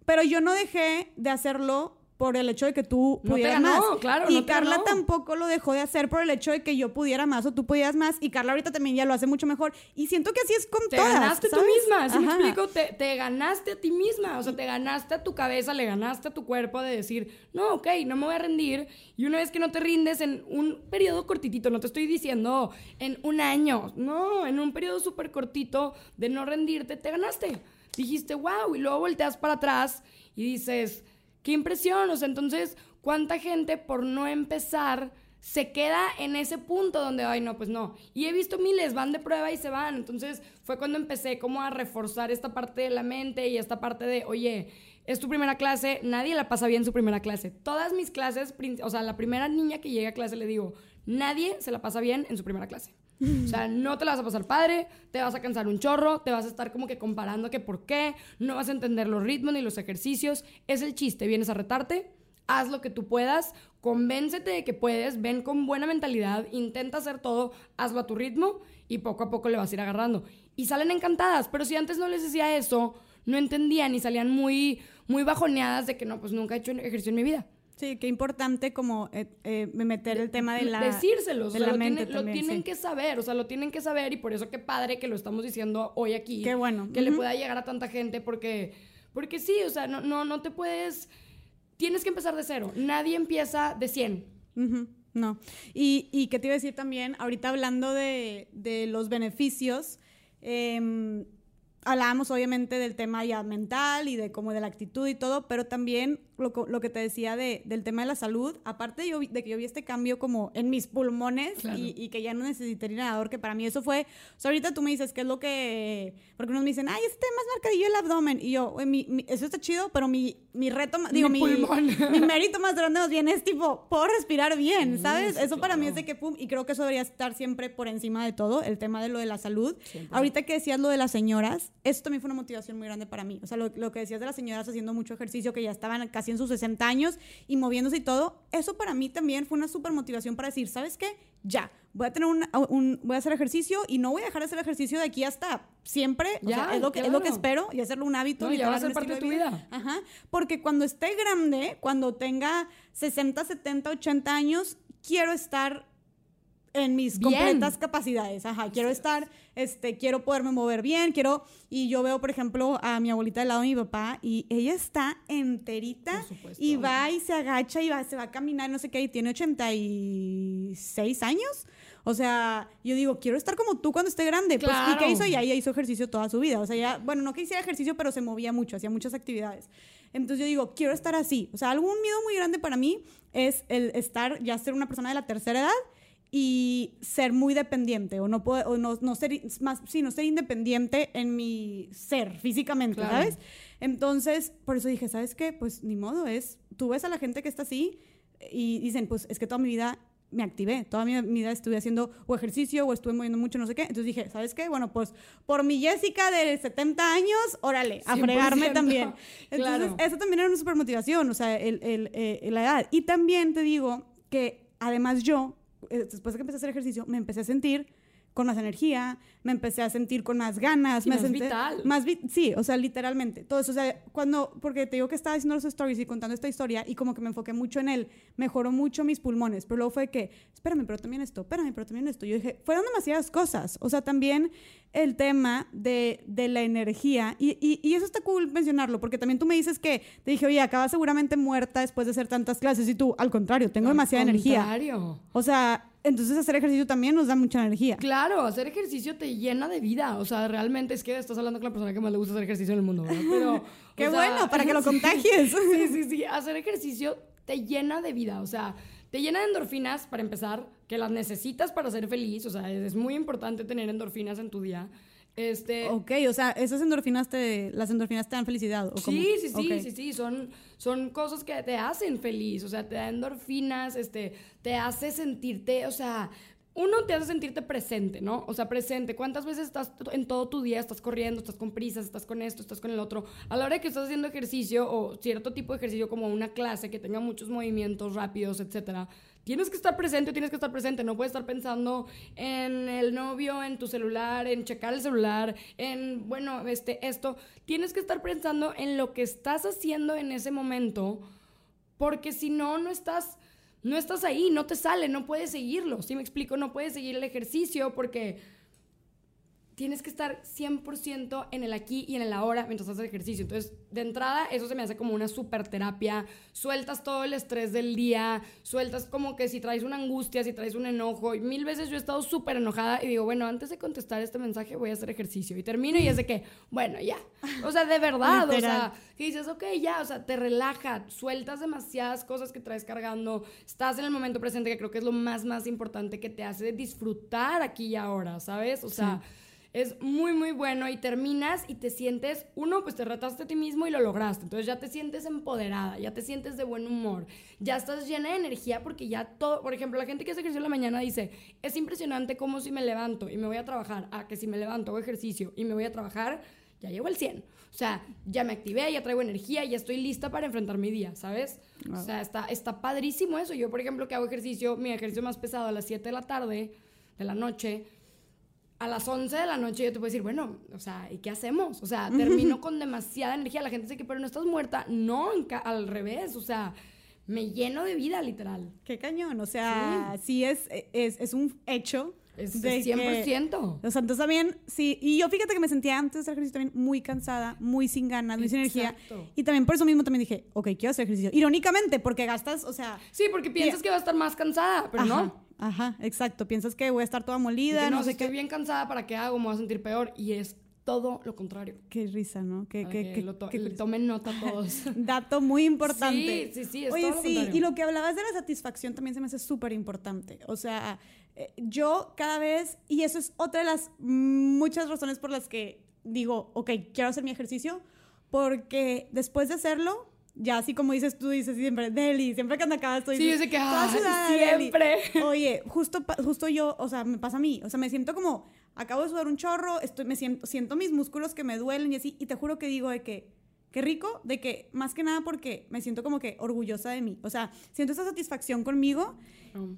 pero yo no dejé de hacerlo por el hecho de que tú pudieras más. Claro, y Carla tampoco lo dejó de hacer por el hecho de que yo pudiera más o tú pudieras más. Y Carla ahorita también ya lo hace mucho mejor. Y siento que así es con te todas. Te ganaste tú misma, ¿sí me explico? Te, te, ganaste a ti misma. O sea, te ganaste a tu cabeza, le ganaste a tu cuerpo de decir, no, ok, no me voy a rendir. Y una vez que no te rindes en un periodo cortitito, no te estoy diciendo en un año, no, en un periodo súper cortito de no rendirte, te ganaste. Dijiste, wow, y luego volteas para atrás y dices qué impresión, o sea, entonces, ¿cuánta gente por no empezar se queda en ese punto donde, ay, no, pues no. Y he visto miles, van de prueba y se van. Entonces fue cuando empecé como a reforzar esta parte de la mente y esta parte de, oye, es tu primera clase, nadie la pasa bien su primera clase. Todas mis clases, o sea, la primera niña que llega a clase le digo, nadie se la pasa bien en su primera clase. O sea, no te la vas a pasar padre, te vas a cansar un chorro, te vas a estar como que comparando que por qué, no vas a entender los ritmos ni los ejercicios. Es el chiste, vienes a retarte, haz lo que tú puedas, convéncete de que puedes, ven con buena mentalidad, intenta hacer todo, hazlo a tu ritmo y poco a poco le vas a ir agarrando. Y salen encantadas, pero si antes no les decía eso, no entendían y salían muy, muy bajoneadas de que no, pues nunca he hecho ejercicio en mi vida. Sí, qué importante como eh, eh, meter el tema de la... Decírselos, de la lo, mente lo tienen que saber, o sea, lo tienen que saber y por eso qué padre que lo estamos diciendo hoy aquí. Qué bueno. Que le pueda llegar a tanta gente porque, porque sí, o sea, no, no, no te puedes... Tienes que empezar de cero. Nadie empieza de 100. No. Y, y qué te iba a decir también, ahorita hablando de, de los beneficios, eh, hablábamos obviamente del tema ya mental y de como de la actitud y todo, pero también lo, lo que te decía de, del tema de la salud, aparte de, de, que yo vi este cambio como en mis pulmones y, que ya no necesité nadador, que para mí eso fue, o sea, ahorita tú me dices qué es lo que, porque unos me dicen, ay, este más marcadillo el abdomen, y yo, mi, eso está chido, pero mi, mi reto, digo, mi, mi, mérito más grande más bien es tipo, puedo respirar bien, ¿sabes? eso para mí es de que, pum, y creo que eso debería estar siempre por encima de todo, el tema de lo de la salud. Ahorita que decías lo de las señoras, eso también fue una motivación muy grande para mí. O sea, lo, lo, que decías de las señoras haciendo mucho ejercicio, que ya estaban casi en sus 60 años y moviéndose y todo, eso para mí también fue una súper motivación para decir, ¿sabes qué? Ya, voy a tener un, voy a hacer ejercicio y no voy a dejar de hacer ejercicio de aquí hasta siempre. Ya, es, lo que, es lo que espero y hacerlo un hábito. y ya va a ser parte de tu vida. Ajá. Porque cuando esté grande, cuando tenga 60, 70, 80 años, quiero estar en mis completas capacidades. Ajá, quiero estar, este, quiero poderme mover bien, quiero, y yo veo, por ejemplo, a mi abuelita del lado de mi papá y ella está enterita y va y se agacha y va, se va a caminar, no sé qué, y tiene 86 años. O sea, yo digo, quiero estar como tú cuando esté grande. Pues, ¿y qué hizo? Y ella hizo ejercicio toda su vida. O sea, ya, bueno, no que hiciera ejercicio, pero se movía mucho, hacía muchas actividades. Entonces yo digo, quiero estar así. O sea, algún miedo muy grande para mí es el estar, ya ser una persona de la tercera edad y ser muy dependiente o no puedo, o no, no, ser más sino ser independiente en mi ser físicamente, ¿sabes? Entonces, por eso dije, ¿sabes qué? Pues ni modo es, tú ves a la gente que está así y dicen, pues es que toda mi vida me activé, toda mi, vida estuve haciendo o ejercicio o estuve moviendo mucho, no sé qué. Entonces dije, ¿sabes qué? Bueno, pues por mi Jessica de 70 años, órale, a fregarme también. Entonces, eso también era una super motivación, o sea, el, el, eh, la edad. Y también te digo que además yo después de que empecé a hacer ejercicio, me empecé a sentir con más energía, me empecé a sentir con más ganas, me más vital. Más sí, o sea, literalmente. Todo eso, o sea, cuando, porque te digo que estaba haciendo los stories y contando esta historia y como que me enfoqué mucho en él, mejoró mucho mis pulmones, pero luego fue que, espérame, pero también esto, espérame, pero también esto. Yo dije, fueron demasiadas cosas, o sea, también el tema de, de la energía, y, y, y, eso está cool mencionarlo, porque también tú me dices que, te dije, oye, acabas seguramente muerta después de hacer tantas clases, y tú, al contrario, tengo demasiada energía. O sea, entonces hacer ejercicio también nos da mucha energía. Claro, hacer ejercicio te llena de vida. O sea, realmente es que estás hablando con la persona que más le gusta hacer ejercicio en el mundo, ¿verdad? Pero. Qué bueno, para que lo contagies. sí, sí, sí. Hacer ejercicio te llena de vida. O sea, te llena de endorfinas, para empezar, que las necesitas para ser feliz. O sea, es muy importante tener endorfinas en tu día. Este, ok, o sea, esas endorfinas te, las endorfinas te dan felicidad. ¿o sí, sí, sí, sí, sí, son, son cosas que te hacen feliz, o sea, te dan endorfinas, este, te hace sentirte, o sea, uno te hace sentirte presente, ¿no? O sea, presente. ¿Cuántas veces estás en todo tu día, estás corriendo, estás con prisas, estás con esto, estás con el otro? A la hora de que estás haciendo ejercicio o cierto tipo de ejercicio como una clase que tenga muchos movimientos rápidos, etcétera, tienes que estar presente, tienes que estar presente, no puedes estar pensando en el novio, en tu celular, en checar el celular, en, bueno, este, esto. Tienes que estar pensando en lo que estás haciendo en ese momento, porque si no, no estás, no estás ahí, no te sale, no puedes seguirlo. Si me explico? No puedes seguir el ejercicio porque tienes que estar 100% en el aquí y en el ahora mientras haces ejercicio. Entonces, de entrada, eso se me hace como una super terapia. Sueltas todo el estrés del día, sueltas como que si traes una angustia, si traes un enojo. Y mil veces yo he estado súper enojada y digo, bueno, antes de contestar este mensaje voy a hacer ejercicio. Y termino y es de que, bueno, ya. O sea, de verdad, o sea, que dices, ok, ya, o sea, te relaja, sueltas demasiadas cosas que traes cargando, estás en el momento presente, que creo que es lo más, más importante que te hace disfrutar aquí y ahora, ¿sabes? O sea... Es muy, muy bueno y terminas y te sientes, uno, pues te retaste a ti mismo y lo lograste. Entonces ya te sientes empoderada, ya te sientes de buen humor, ya estás llena de energía porque ya todo, por ejemplo, la gente que hace ejercicio en la mañana dice, es impresionante cómo si me levanto y me voy a trabajar, a que si me levanto, hago ejercicio y me voy a trabajar, ya llego al 100. O sea, ya me activé, ya traigo energía, ya estoy lista para enfrentar mi día, ¿sabes? O sea, está, está padrísimo eso. Yo, por ejemplo, que hago ejercicio, mi ejercicio más pesado a las 7 de la tarde, de la noche, a las 11 de la noche yo te puedo decir, bueno, o sea, ¿y qué hacemos? O sea, termino con demasiada energía. La gente dice que, pero no estás muerta. No, al revés, o sea, me lleno de vida, literal. Qué cañón, o sea, sí, es, es, es, un hecho. Es de 100%. o sea, entonces también, sí, y yo fíjate que me sentía antes de ejercicio también muy cansada, muy sin ganas, muy sin energía. Y también por eso mismo también dije, ok, quiero hacer ejercicio. Irónicamente, porque gastas, o sea... Sí, porque piensas que va a estar más cansada, pero no. Ajá, exacto. Piensas que voy a estar toda molida. no, sé estoy bien cansada, ¿para qué hago? Me voy a sentir peor. Y es todo lo contrario. Qué risa, ¿no? Que, que, lo tomen nota todos. Dato muy importante. Sí, sí, sí. Es Oye, sí, y lo que hablabas de la satisfacción también se me hace súper importante. O sea, eh, yo cada vez, y eso es otra de las muchas razones por las que digo, ok, quiero hacer mi ejercicio, porque después de hacerlo, ya así como dices tú, dices siempre, Deli, siempre que ando acá estoy... Sí, que, ah, siempre. Oye, justo, justo yo, o sea, me pasa a mí, o sea, me siento como, acabo de sudar un chorro, estoy, me siento, siento mis músculos que me duelen y así, y te juro que digo de que qué rico, de que más que nada porque me siento como que orgullosa de mí. O sea, siento esa satisfacción conmigo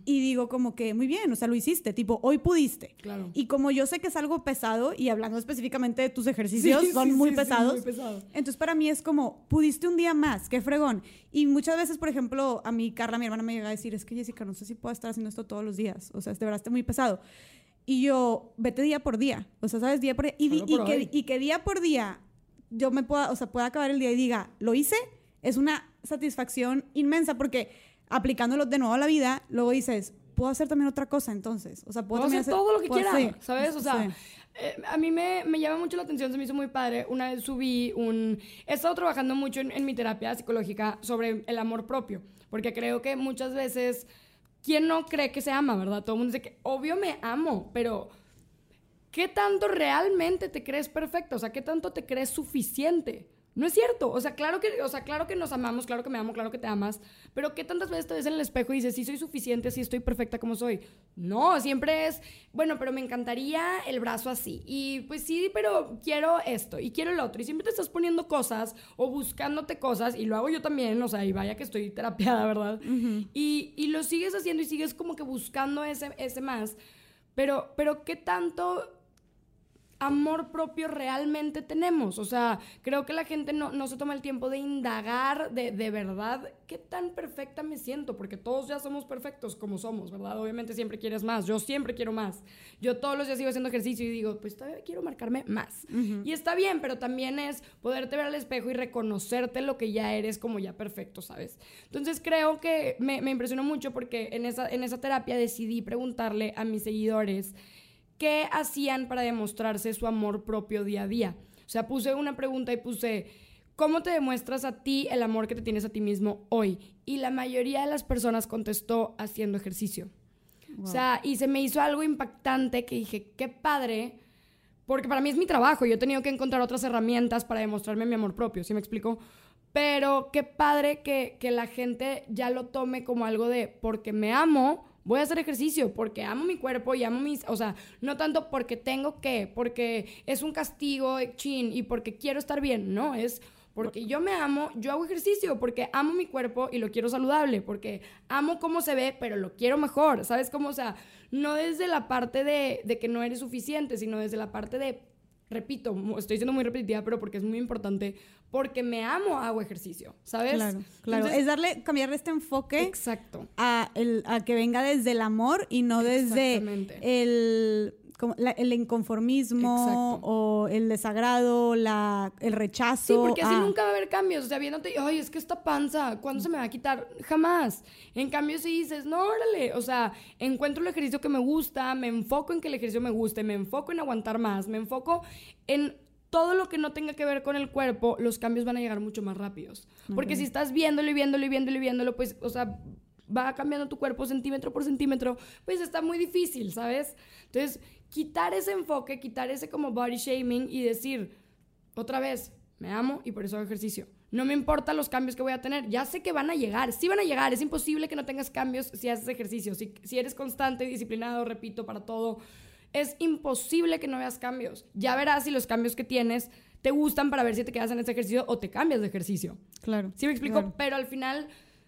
y digo como que muy bien, o sea, lo hiciste, tipo, hoy pudiste. Claro. Y como yo sé que es algo pesado y hablando específicamente de tus ejercicios, son muy, pesados, muy pesados. Entonces para mí es como, pudiste un día más, qué fregón. Y muchas veces, por ejemplo, a mí Carla, mi hermana, me llega a decir, es que Jessica, no sé si puedo estar haciendo esto todos los días. O sea, de verdad está muy pesado. Y yo, vete día por día. O sea, ¿sabes? Día por día. Y, y, que, y que día por día yo me pueda, o sea, pueda acabar el día y diga, lo hice, es una satisfacción inmensa porque aplicándolo de nuevo a la vida, luego dices, puedo hacer también otra cosa entonces. O sea, puedo, hacer, todo lo que quiera, ¿sabes? O sea, eh, a mí me, me, llama mucho la atención, se me hizo muy padre. Una vez subí un... He estado trabajando mucho en, en mi terapia psicológica sobre el amor propio, porque creo que muchas veces, ¿quién no cree que se ama, verdad? Todo el mundo dice que, obvio me amo, pero ¿qué tanto realmente te crees perfecto? O sea, ¿qué tanto te crees suficiente? No es cierto. O sea, claro que, o sea, claro que nos amamos, claro que me amo, claro que te amas. Pero ¿qué tantas veces te ves en el espejo y dices, sí soy suficiente, sí estoy perfecta como soy? No, siempre es, bueno, pero me encantaría el brazo así. Y pues sí, pero quiero esto y quiero el otro. Y siempre te estás poniendo cosas o buscándote cosas. Y lo hago yo también, o sea, y vaya que estoy terapiada, ¿verdad? y, y, lo sigues haciendo y sigues como que buscando ese, ese más. Pero, pero ¿qué tanto amor propio realmente tenemos. O sea, creo que la gente no, se toma el tiempo de indagar de, de, verdad qué tan perfecta me siento, porque todos ya somos perfectos como somos, ¿verdad? Obviamente siempre quieres más, yo siempre quiero más. Yo todos los días sigo haciendo ejercicio y digo, pues todavía quiero marcarme más. Y está bien, pero también es poderte ver al espejo y reconocerte lo que ya eres como ya perfecto, ¿sabes? Entonces creo que me, me impresionó mucho porque en esa, en esa terapia decidí preguntarle a mis seguidores, qué hacían para demostrarse su amor propio día a día. O sea, puse una pregunta y puse, ¿cómo te demuestras a ti el amor que te tienes a ti mismo hoy? Y la mayoría de las personas contestó haciendo ejercicio. O sea, y se me hizo algo impactante que dije, qué padre, porque para mí es mi trabajo, yo he tenido que encontrar otras herramientas para demostrarme mi amor propio, ¿sí me explico? Pero qué padre que, que la gente ya lo tome como algo de, porque me amo, voy a hacer ejercicio porque amo mi cuerpo y amo mis, o sea, no tanto porque tengo que, porque es un castigo, chin, y porque quiero estar bien, no, es porque yo me amo, yo hago ejercicio, porque amo mi cuerpo y lo quiero saludable, porque amo cómo se ve, pero lo quiero mejor, ¿sabes cómo? O sea, no desde la parte de, de que no eres suficiente, sino desde la parte de repito, estoy siendo muy repetitiva, pero porque es muy importante, porque me amo, hago ejercicio, ¿sabes? Claro, claro. es darle, cambiarle este enfoque. Exacto. A, el, a que venga desde el amor y no desde el como la- el inconformismo Exacto. o el desagrado, la, el rechazo. Sí, porque así ah, nunca va a haber cambios. O sea, viéndote, ay, es que esta panza, ¿cuándo se me va a quitar? Jamás. En cambio, si dices, no, órale, o sea, encuentro el ejercicio que me gusta, me enfoco en que el ejercicio me guste, me enfoco en aguantar más, me enfoco en todo lo que no tenga que ver con el cuerpo, los cambios van a llegar mucho más rápidos. Porque si estás viéndolo y viéndolo y viéndolo y viéndolo, pues, o sea, va cambiando tu cuerpo centímetro por centímetro, pues está muy difícil, ¿sabes? Entonces, quitar ese enfoque, quitar ese como body shaming y decir, otra vez, me amo y por eso hago ejercicio. No me importan los cambios que voy a tener. Ya sé que van a llegar. Sí van a llegar. Es imposible que no tengas cambios si haces ejercicio. Si, si eres constante y disciplinado, repito, para todo. Es imposible que no veas cambios. Ya verás si los cambios que tienes te gustan para ver si te quedas en ese ejercicio o te cambias de ejercicio. Claro. ¿Sí me explico? claro. Pero al final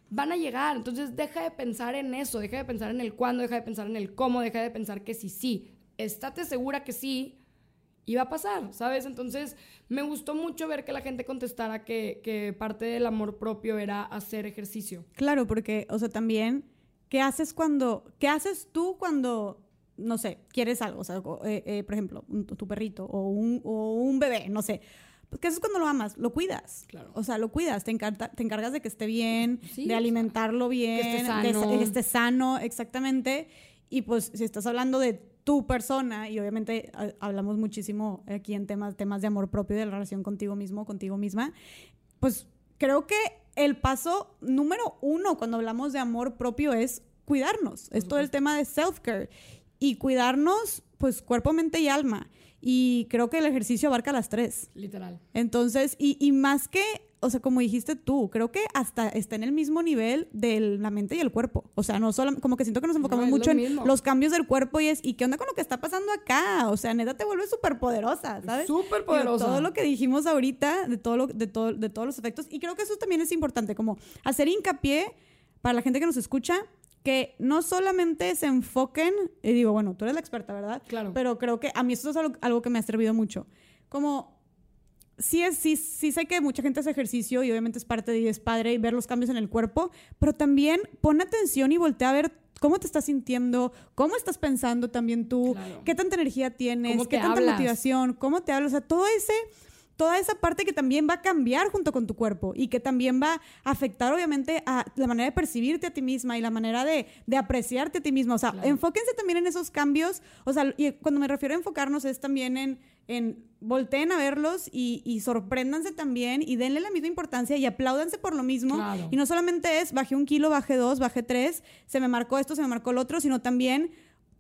van a llegar. Entonces deja de pensar en eso. Deja de pensar en el cuándo. Deja de pensar en el cómo. Deja de pensar que sí, sí. Estate segura que sí. Y va a pasar, ¿sabes? Entonces me gustó mucho ver que la gente contestara que, que parte del amor propio era hacer ejercicio. Claro, porque, o sea, también, ¿qué haces cuando, qué haces tú cuando, no sé, quieres algo? O sea, eh, eh, por ejemplo, un- tu perrito o un, o un bebé, no sé. Pues, ¿Qué haces cuando lo amas? Lo cuidas. Claro. O sea, lo cuidas, te, encarta- te encargas de que esté bien, Sí, de alimentarlo bien, esté de sano. que esté sano, exactamente. Y pues, si estás hablando de tu persona, y obviamente ha- hablamos muchísimo aquí en temas, temas de amor propio y de la relación contigo mismo, contigo misma, pues creo que el paso número uno cuando hablamos de amor propio es cuidarnos. Es todo el tema de self-care. Y cuidarnos, pues, cuerpo, mente y alma. Y creo que el ejercicio abarca las tres. Literal. Entonces, y, y más que, o sea, como dijiste tú, creo que hasta está en el mismo nivel de la mente y el cuerpo. O sea, no solo, como que siento que nos enfocamos lo mucho en mismo. los cambios del cuerpo y es, ¿y qué onda con lo que está pasando acá? O sea, neta te vuelves súper poderosa, ¿sabes? Súper poderosa. Todo lo que dijimos ahorita, de, todo lo, de, todo, de todos los efectos. Y creo que eso también es importante, como hacer hincapié para la gente que nos escucha, que no solamente se enfoquen, y digo, bueno, tú eres la experta, ¿verdad? Claro. Pero creo que a mí esto es algo, algo que me ha servido mucho. Como sí, es, sí, sí sé que mucha gente hace ejercicio y obviamente es parte de y es padre y ver los cambios en el cuerpo, pero también pon atención y voltea a ver cómo te estás sintiendo, cómo estás pensando también tú, Claro. qué tanta energía tienes, ¿Cómo qué tanta hablas? motivación, cómo te hablas, o sea, todo ese toda esa parte que también va a cambiar junto con tu cuerpo y que también va a afectar obviamente a la manera de percibirte a ti misma y la manera de, de apreciarte a ti misma. O sea, Claro. enfóquense también en esos cambios. O sea, y cuando me refiero a enfocarnos es también en, en volteen a verlos y, y sorpréndanse también y denle la misma importancia y apláudanse por lo mismo. Claro. Y no solamente es bajé un kilo, bajé dos, bajé tres, se me marcó esto, se me marcó el otro, sino también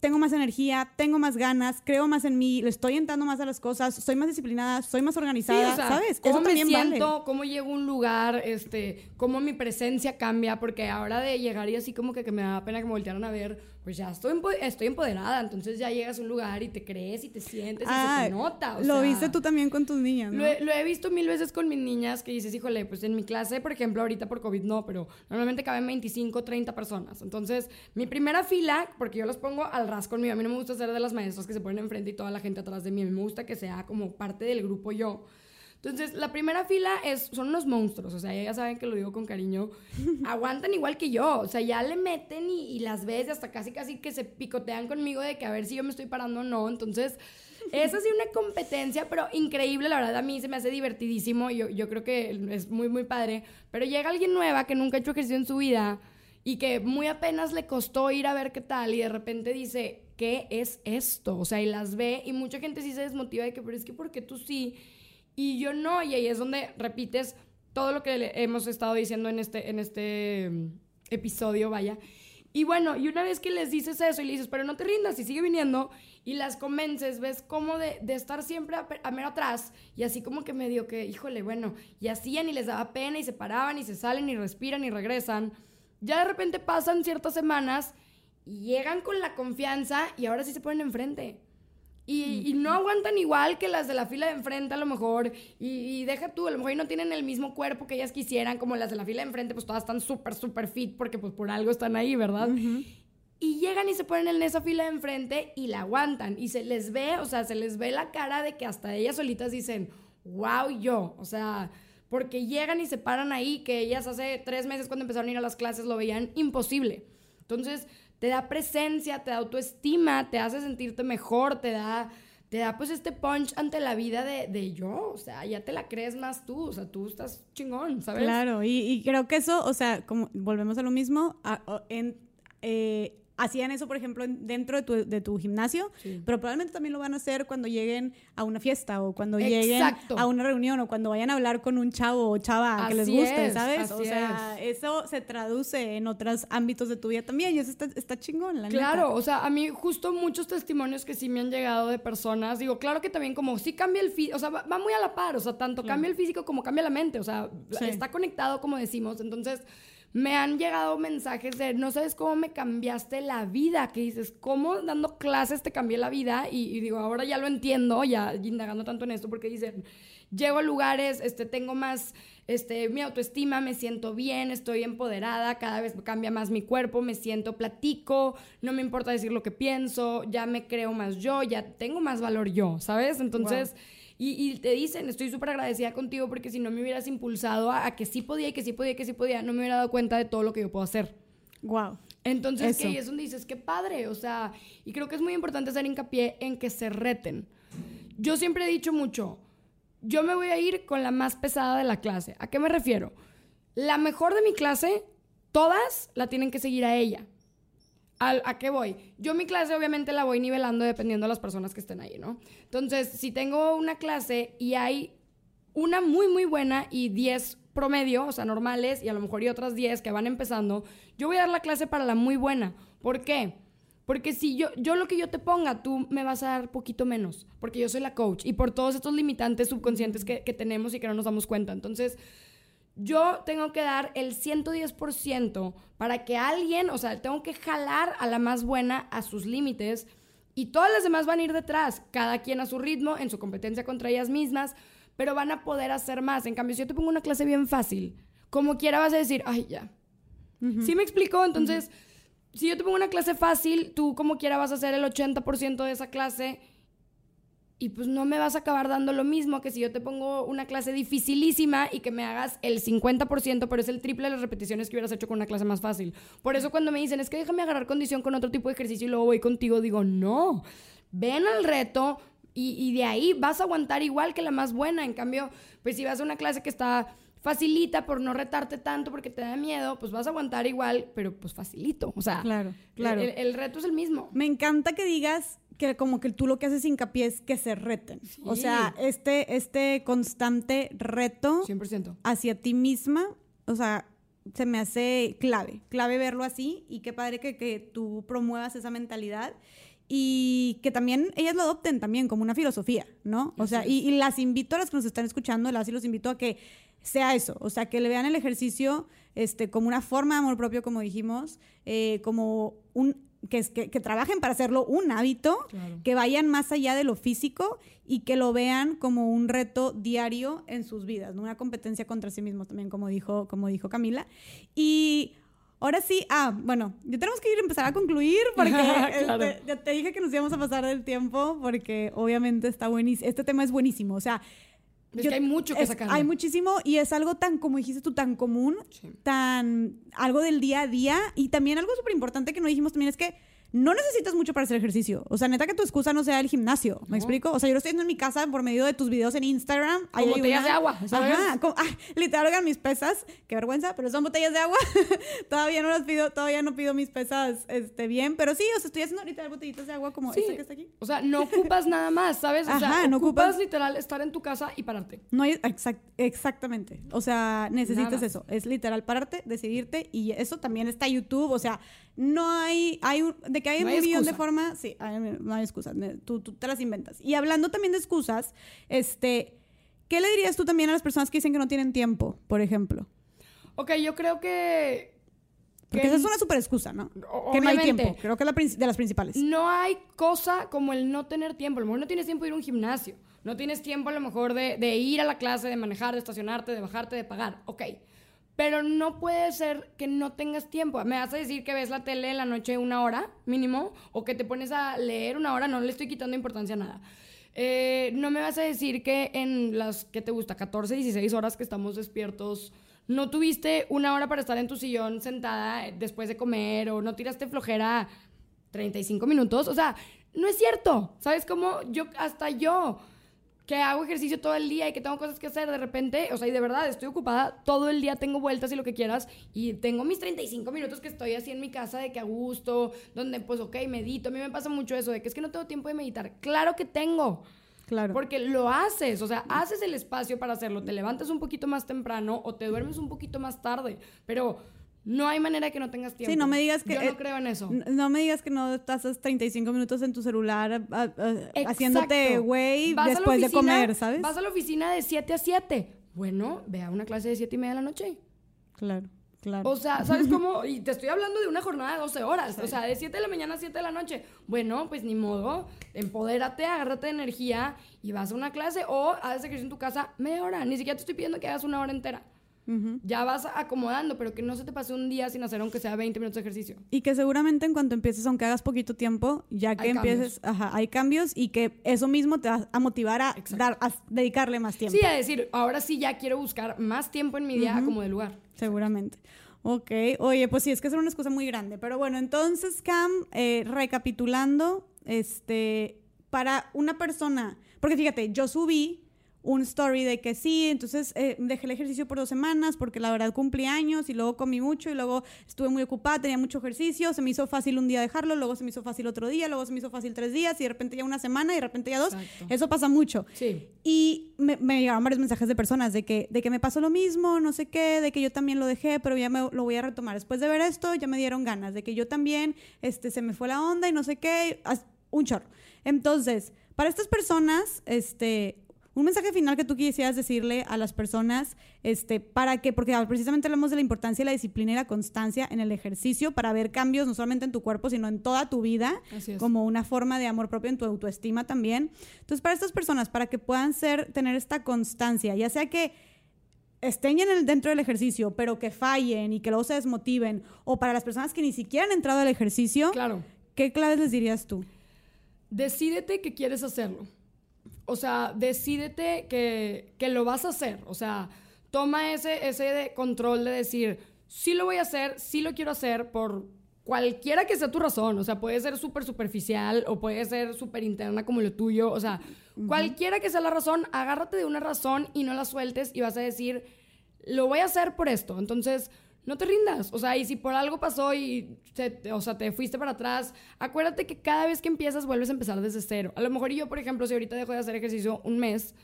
tengo más energía, tengo más ganas, creo más en mí, le estoy entrando más a las cosas, soy más disciplinada, soy más Sí, organizada, o sea, ¿sabes? cómo Eso me también siento, vale. cómo llego a un lugar, este, cómo mi presencia cambia, porque ahora de llegar y así como que, que me da pena que me voltearan a ver, pues ya estoy, estoy empoderada, entonces ya llegas a un lugar y te crees y te sientes y Ah, se te nota. o lo sea, viste tú también con tus niñas, ¿no? Lo he, lo he visto mil veces con mis niñas que dices, híjole, pues en mi clase, por ejemplo, ahorita por COVID no, pero normalmente caben 25, 30 personas. Entonces, mi primera fila, porque yo los pongo al ras conmigo, a mí no me gusta ser de las maestras que se ponen enfrente y toda la gente atrás de mí, a mí me gusta que sea como parte del grupo yo. Entonces, la primera fila es, son unos monstruos, o sea, ya saben que lo digo con cariño, aguantan igual que yo, o sea, ya le meten y, y las ves y hasta casi casi que se picotean conmigo de que a ver si yo me estoy parando o no, entonces... Es así una competencia, pero increíble, la verdad a mí se me hace divertidísimo, yo, yo creo que es muy, muy padre, pero llega alguien nueva que nunca ha hecho ejercicio en su vida y que muy apenas le costó ir a ver qué tal y de repente dice, ¿qué es esto? O sea, y las ve y mucha gente sí se desmotiva de que, pero es que porque tú sí y yo no, y ahí es donde repites todo lo que hemos estado diciendo en este, en este mm, episodio, vaya. Y bueno, y una vez que les dices eso y le dices, pero no te rindas y sigue viniendo, y las convences, ves como de, de estar siempre a, a mero atrás, y así como que medio que, híjole, bueno, y hacían y les daba pena y se paraban y se salen y respiran y regresan. Ya de repente pasan ciertas semanas y llegan con la confianza y ahora sí se ponen enfrente. Y, y no aguantan igual que las de la fila de enfrente a lo mejor. Y, y deja tú, a lo mejor y no tienen el mismo cuerpo que ellas quisieran, como las de la fila de enfrente, pues todas están súper, súper fit porque pues por algo están ahí, ¿verdad? Y llegan y se ponen en esa fila de enfrente y la aguantan. Y se les ve, o sea, se les ve la cara de que hasta ellas solitas dicen, wow, yo. O sea, porque llegan y se paran ahí, que ellas hace tres meses cuando empezaron a ir a las clases lo veían imposible. Entonces, te da presencia, te da autoestima, te hace sentirte mejor, te da, te da pues este punch ante la vida de, de yo, o sea, ya te la crees más tú, o sea, tú estás chingón, ¿sabes? Claro, y, creo que eso, o sea, como volvemos a lo mismo, en, eh, hacían eso, por ejemplo, en- dentro de tu, de tu gimnasio, Sí. pero probablemente también lo van a hacer cuando lleguen a una fiesta o cuando Exacto. lleguen a una reunión o cuando vayan a hablar con un chavo o chava que les guste, es, ¿sabes? O sea, eso se traduce en otros ámbitos de tu vida también y eso está, está chingón, la Claro, neta. o sea, a mí justo muchos testimonios que sí me han llegado de personas, digo, claro que también como sí cambia el físico, o sea, va, va muy a la par, o sea, tanto cambia el físico como cambia la mente, o sea, Sí. está conectado como decimos, entonces me han llegado mensajes de, no sabes cómo me cambiaste la vida, que dices, ¿cómo dando clases te cambié la vida? Y, y digo, ahora ya lo entiendo, ya indagando tanto en esto, porque dicen, llego a lugares, este, tengo más, este, mi autoestima, me siento bien, estoy empoderada, cada vez cambia más mi cuerpo, me siento, platico, no me importa decir lo que pienso, ya me creo más yo, ya tengo más valor yo, ¿sabes? Entonces... Y, y te dicen, estoy súper agradecida contigo porque si no me hubieras impulsado a, a que sí podía y que sí podía y que sí podía, no me hubiera dado cuenta de todo lo que yo puedo hacer. Wow. Entonces, que ahí es donde dices, qué padre, o sea, y creo que es muy importante hacer hincapié en que se reten. Yo siempre he dicho mucho, yo me voy a ir con la más pesada de la clase. ¿A qué me refiero? La mejor de mi clase, todas la tienen que seguir a ella. ¿Al- ¿A qué voy? Yo mi clase obviamente la voy nivelando dependiendo de las personas que estén ahí, ¿no? Entonces, si tengo una clase y hay una muy, muy buena y 10 promedio, o sea, normales, y a lo mejor y otras 10 que van empezando, yo voy a dar la clase para la muy buena. ¿Por qué? Porque si yo, yo lo que yo te ponga, tú me vas a dar poquito menos, porque yo soy la coach y por todos estos limitantes subconscientes que, que tenemos y que no nos damos cuenta. Entonces, yo tengo que dar el 110% para que alguien, o sea, tengo que jalar a la más buena a sus límites y todas las demás van a ir detrás, cada quien a su ritmo, en su competencia contra ellas mismas, pero van a poder hacer más. En cambio, si yo te pongo una clase bien fácil, como quiera vas a decir, ay, ya. ¿Sí me explico? Entonces, si yo te pongo una clase fácil, tú como quiera vas a hacer el 80% de esa clase y pues no me vas a acabar dando lo mismo que si yo te pongo una clase dificilísima y que me hagas el 50%, pero es el triple de las repeticiones que hubieras hecho con una clase más fácil. Por eso cuando me dicen, es que déjame agarrar condición con otro tipo de ejercicio y luego voy contigo, digo, no, ven al reto y, y de ahí vas a aguantar igual que la más buena. En cambio, pues si vas a una clase que está facilita por no retarte tanto porque te da miedo, pues vas a aguantar igual, pero pues facilito. O sea, Claro, claro. El, el reto es el mismo. Me encanta que digas que como que tú lo que haces hincapié es que se reten. O sea, este, este constante reto 100%. hacia ti misma, o sea, se me hace clave, clave verlo así y qué padre que, que tú promuevas esa mentalidad y que también ellas lo adopten también como una filosofía, ¿no? O sea, y, y las invito a las que nos están escuchando, las y los invito a que sea eso, o sea, que le vean el ejercicio este, como una forma de amor propio, como dijimos, eh, como un, que, que, que trabajen para hacerlo un hábito, Claro. que vayan más allá de lo físico y que lo vean como un reto diario en sus vidas, ¿no? una competencia contra sí mismos también, como dijo, como dijo Camila. Y ahora sí, ah, bueno, ya tenemos que ir a empezar a concluir porque Claro. este, ya te dije que nos íbamos a pasar del tiempo porque obviamente está buenísimo, este tema es buenísimo, o sea... Es que hay mucho que sacar. Hay muchísimo y es algo tan, como dijiste tú, tan común, Sí. tan algo del día a día y también algo súper importante que no dijimos también es que no necesitas mucho para hacer ejercicio. O sea, neta que tu excusa no sea el gimnasio. ¿Me No. explico? O sea, yo lo estoy haciendo en mi casa por medio de tus videos en Instagram. Con botellas una- de agua, ¿sabes? Ajá. ah, literal, oigan mis pesas. Qué vergüenza, pero son botellas de agua. todavía no las pido, todavía no pido mis pesas este, bien. Pero sí, o sea, estoy haciendo literal botellitas de agua como Sí. esta que está aquí. O sea, no ocupas nada más, ¿sabes? O sea, Ajá, no ocupas, ocupas- literal estar en tu casa y pararte. No hay, exact- exactamente. O sea, necesitas Nada. eso. Es literal pararte, decidirte y eso también está YouTube. O sea, no hay, hay de que hay No un hay millón de formas, sí, hay- no hay excusas. Tú, tú te las inventas. Y hablando también de excusas, este, ¿qué le dirías tú también a las personas que dicen que no tienen tiempo, por ejemplo? Ok, yo creo que... Porque que esa es una super excusa, ¿no? Que no hay tiempo. Creo que es la de las principales. No hay cosa como el no tener tiempo. A lo mejor no tienes tiempo de ir a un gimnasio. No tienes tiempo a lo mejor de, de ir a la clase, de manejar, de estacionarte, de bajarte, de pagar. Ok. Pero no puede ser que no tengas tiempo. Me vas a decir que ves la tele en la noche una hora mínimo o que te pones a leer una hora. No le estoy quitando importancia a nada. Eh, no me vas a decir que en las que te gusta 14, 16 horas que estamos despiertos, no tuviste una hora para estar en tu sillón sentada después de comer o no tiraste flojera 35 minutos. O sea, no es cierto. ¿Sabes cómo? Yo, hasta yo que hago ejercicio todo el día y que tengo cosas que hacer de repente, o sea, y de verdad estoy ocupada todo el día, tengo vueltas y lo que quieras, y tengo mis 35 minutos que estoy así en mi casa de que a gusto, donde pues, ok, medito. A mí me pasa mucho eso, de que es que no tengo tiempo de meditar. Claro que tengo. Claro. Porque lo haces, o sea, haces el espacio para hacerlo, te levantas un poquito más temprano o te duermes un poquito más tarde, pero no hay manera de que no tengas tiempo. Sí, no me digas que... Yo no eh, creo en eso. No me digas que no estás 35 minutos en tu celular a- a- haciéndote güey Vas a la después de oficina- comer, ¿sabes? Vas a la oficina de 7 a 7. Bueno, ve a una clase de 7 y media de la noche. Claro, claro. O sea, ¿sabes cómo? Y te estoy hablando de una jornada de 12 horas. O sea, de 7 de la mañana a 7 de la noche. Bueno, pues ni modo. Empodérate, agárrate de energía y vas a una clase o haces ejercicio en tu casa media hora. Ni siquiera te estoy pidiendo que hagas una hora entera. Ya vas acomodando, pero que no se te pase un día sin hacer aunque sea 20 minutos de ejercicio. Y que seguramente en cuanto empieces, aunque hagas poquito tiempo, ya que Hay empieces, ajá, hay cambios y que eso mismo te va a motivar a, dar, a dedicarle más tiempo. Sí, a decir, ahora sí ya quiero buscar más tiempo en mi día como de lugar. Seguramente. Ok, oye, pues sí, es que es una excusa muy grande. Pero bueno, entonces, Cam, eh, recapitulando, este, para una persona, porque fíjate, yo subí un story de que sí, entonces eh, dejé el ejercicio por dos semanas porque la verdad cumplí años y luego comí mucho y luego estuve muy ocupada, tenía mucho ejercicio, se me hizo fácil un día dejarlo, luego se me hizo fácil otro día, luego se me hizo fácil tres días y de repente ya una semana y de repente ya dos. Exacto. Eso pasa mucho. Sí. Y me, me llegaron varios mensajes de personas de que, de que me pasó lo mismo, no sé qué, de que yo también lo dejé, pero ya me, lo voy a retomar. Después de ver esto, ya me dieron ganas, de que yo también este, se me fue la onda y no sé qué, un chorro. Entonces, para estas personas, este, un mensaje final que tú quisieras decirle a las personas, este, para que, porque precisamente hablamos de la importancia de la disciplina y la constancia en el ejercicio para ver cambios no solamente en tu cuerpo, sino en toda tu vida, Así es. como una forma de amor propio en tu autoestima también. Entonces, para estas personas, para que puedan ser, tener esta constancia, ya sea que estén en el, dentro del ejercicio, pero que fallen y que luego se desmotiven, o para las personas que ni siquiera han entrado al ejercicio, Claro. ¿qué claves les dirías tú? Decídete que quieres hacerlo. O sea, decídete que, que lo vas a hacer. O sea, toma ese, ese de control de decir, sí lo voy a hacer, sí lo quiero hacer por cualquiera que sea tu razón. O sea, puede ser súper superficial o puede ser súper interna como lo tuyo. O sea, cualquiera que sea la razón, agárrate de una razón y no la sueltes y vas a decir, lo voy a hacer por esto. Entonces, no te rindas. O sea, y si por algo pasó y se- o sea, te fuiste para atrás, acuérdate que cada vez que empiezas vuelves a empezar desde cero. A lo mejor yo, por ejemplo, si ahorita dejo de hacer ejercicio un mes,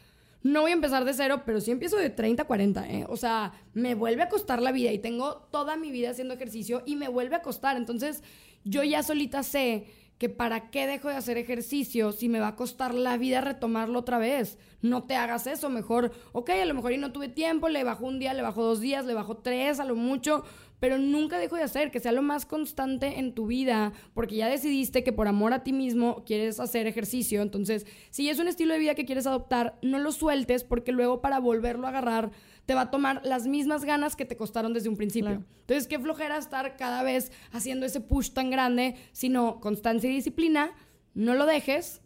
no voy a empezar de cero, pero sí empiezo de 30 a 40, ¿eh? O sea, me vuelve a costar la vida y tengo toda mi vida haciendo ejercicio y me vuelve a costar. Entonces, yo ya solita sé que para qué dejo de hacer ejercicio si me va a costar la vida retomarlo otra vez. No te hagas eso, mejor, ok, a lo mejor y no tuve tiempo, le bajo un día, le bajo dos días, le bajo tres, a lo mucho, pero nunca dejo de hacer, que sea lo más constante en tu vida, porque ya decidiste que por amor a ti mismo quieres hacer ejercicio. Entonces, si es un estilo de vida que quieres adoptar, no lo sueltes, porque luego para volverlo a agarrar te va a tomar las mismas ganas que te costaron desde un principio. Claro. Entonces, qué flojera estar cada vez haciendo ese push tan grande, sino constancia y disciplina, no lo dejes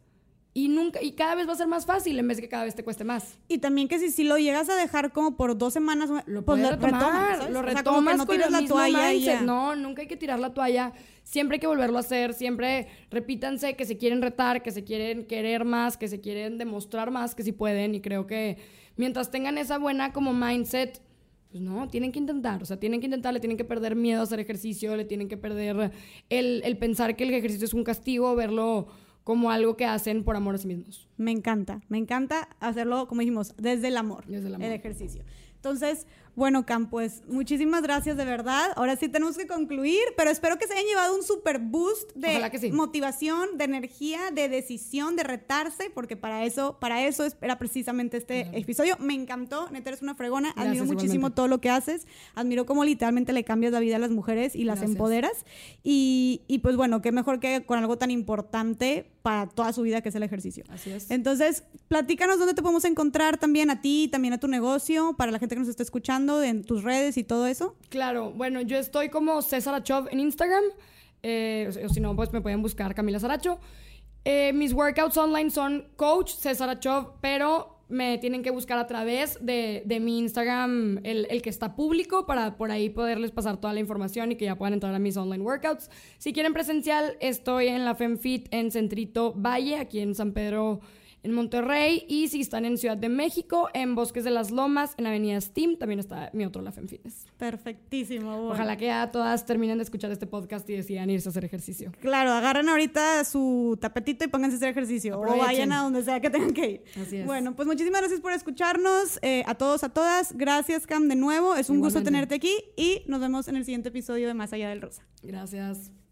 y nunca y cada vez va a ser más fácil en vez de que cada vez te cueste más. Y también que si, si lo llegas a dejar como por dos semanas, Lo pues puedes lo retomar, retomas, ¿sabes? lo O sea, retomas como que no tiras la toalla y mindset. ya. No, nunca hay que tirar la toalla. Siempre hay que volverlo a hacer. Siempre repítanse que se quieren retar, que se quieren querer más, que se quieren demostrar más, que si pueden. Y creo que mientras tengan esa buena como mindset, pues no, tienen que intentar. O sea, tienen que intentar, le tienen que perder miedo a hacer ejercicio, le tienen que perder el, el pensar que el ejercicio es un castigo, verlo como algo que hacen por amor a sí mismos. Me encanta, me encanta hacerlo, como dijimos, desde el amor, Desde el amor. ejercicio. Entonces, bueno, Cam, pues muchísimas gracias de verdad. Ahora sí tenemos que concluir, pero espero que se hayan llevado un super boost de sí. motivación, de energía, de decisión, de retarse, porque para eso, para eso es- era precisamente este episodio. Me encantó, neta eres una fregona. Admiro Gracias, muchísimo igualmente. todo lo que haces. Admiro cómo literalmente le cambias la vida a las mujeres y las Gracias. empoderas. Y, y pues bueno, qué mejor que con algo tan importante para toda su vida que es el ejercicio. Así es. Entonces, platícanos dónde te podemos encontrar también a ti, también a tu negocio, para la gente que nos está escuchando, en tus redes y todo eso. Claro, bueno, yo estoy como César Achov en Instagram, eh, o si no, pues me pueden buscar Camila Saracho. Eh, mis workouts online son Coach César Achov, pero me tienen que buscar a través de, de mi Instagram, el, el, que está público, para por ahí poderles pasar toda la información y que ya puedan entrar a mis online workouts. Si quieren presencial, estoy en la FemFit en Centrito Valle, aquí en San Pedro en Monterrey y si están en Ciudad de México, en Bosques de las Lomas, en Avenida Steam, también está mi otro La Fem Fitness. Perfectísimo. Bueno. Ojalá que ya todas terminen de escuchar este podcast y decidan irse a hacer ejercicio. Claro, agarren ahorita su tapetito y pónganse a hacer ejercicio Aprovechen. o vayan a donde sea que tengan que ir. Así es. Bueno, pues muchísimas gracias por escucharnos. Eh, a todos, a todas. Gracias, Cam, de nuevo. Es un Igualmente. gusto tenerte aquí y nos vemos en el siguiente episodio de Más Allá del Rosa. Gracias.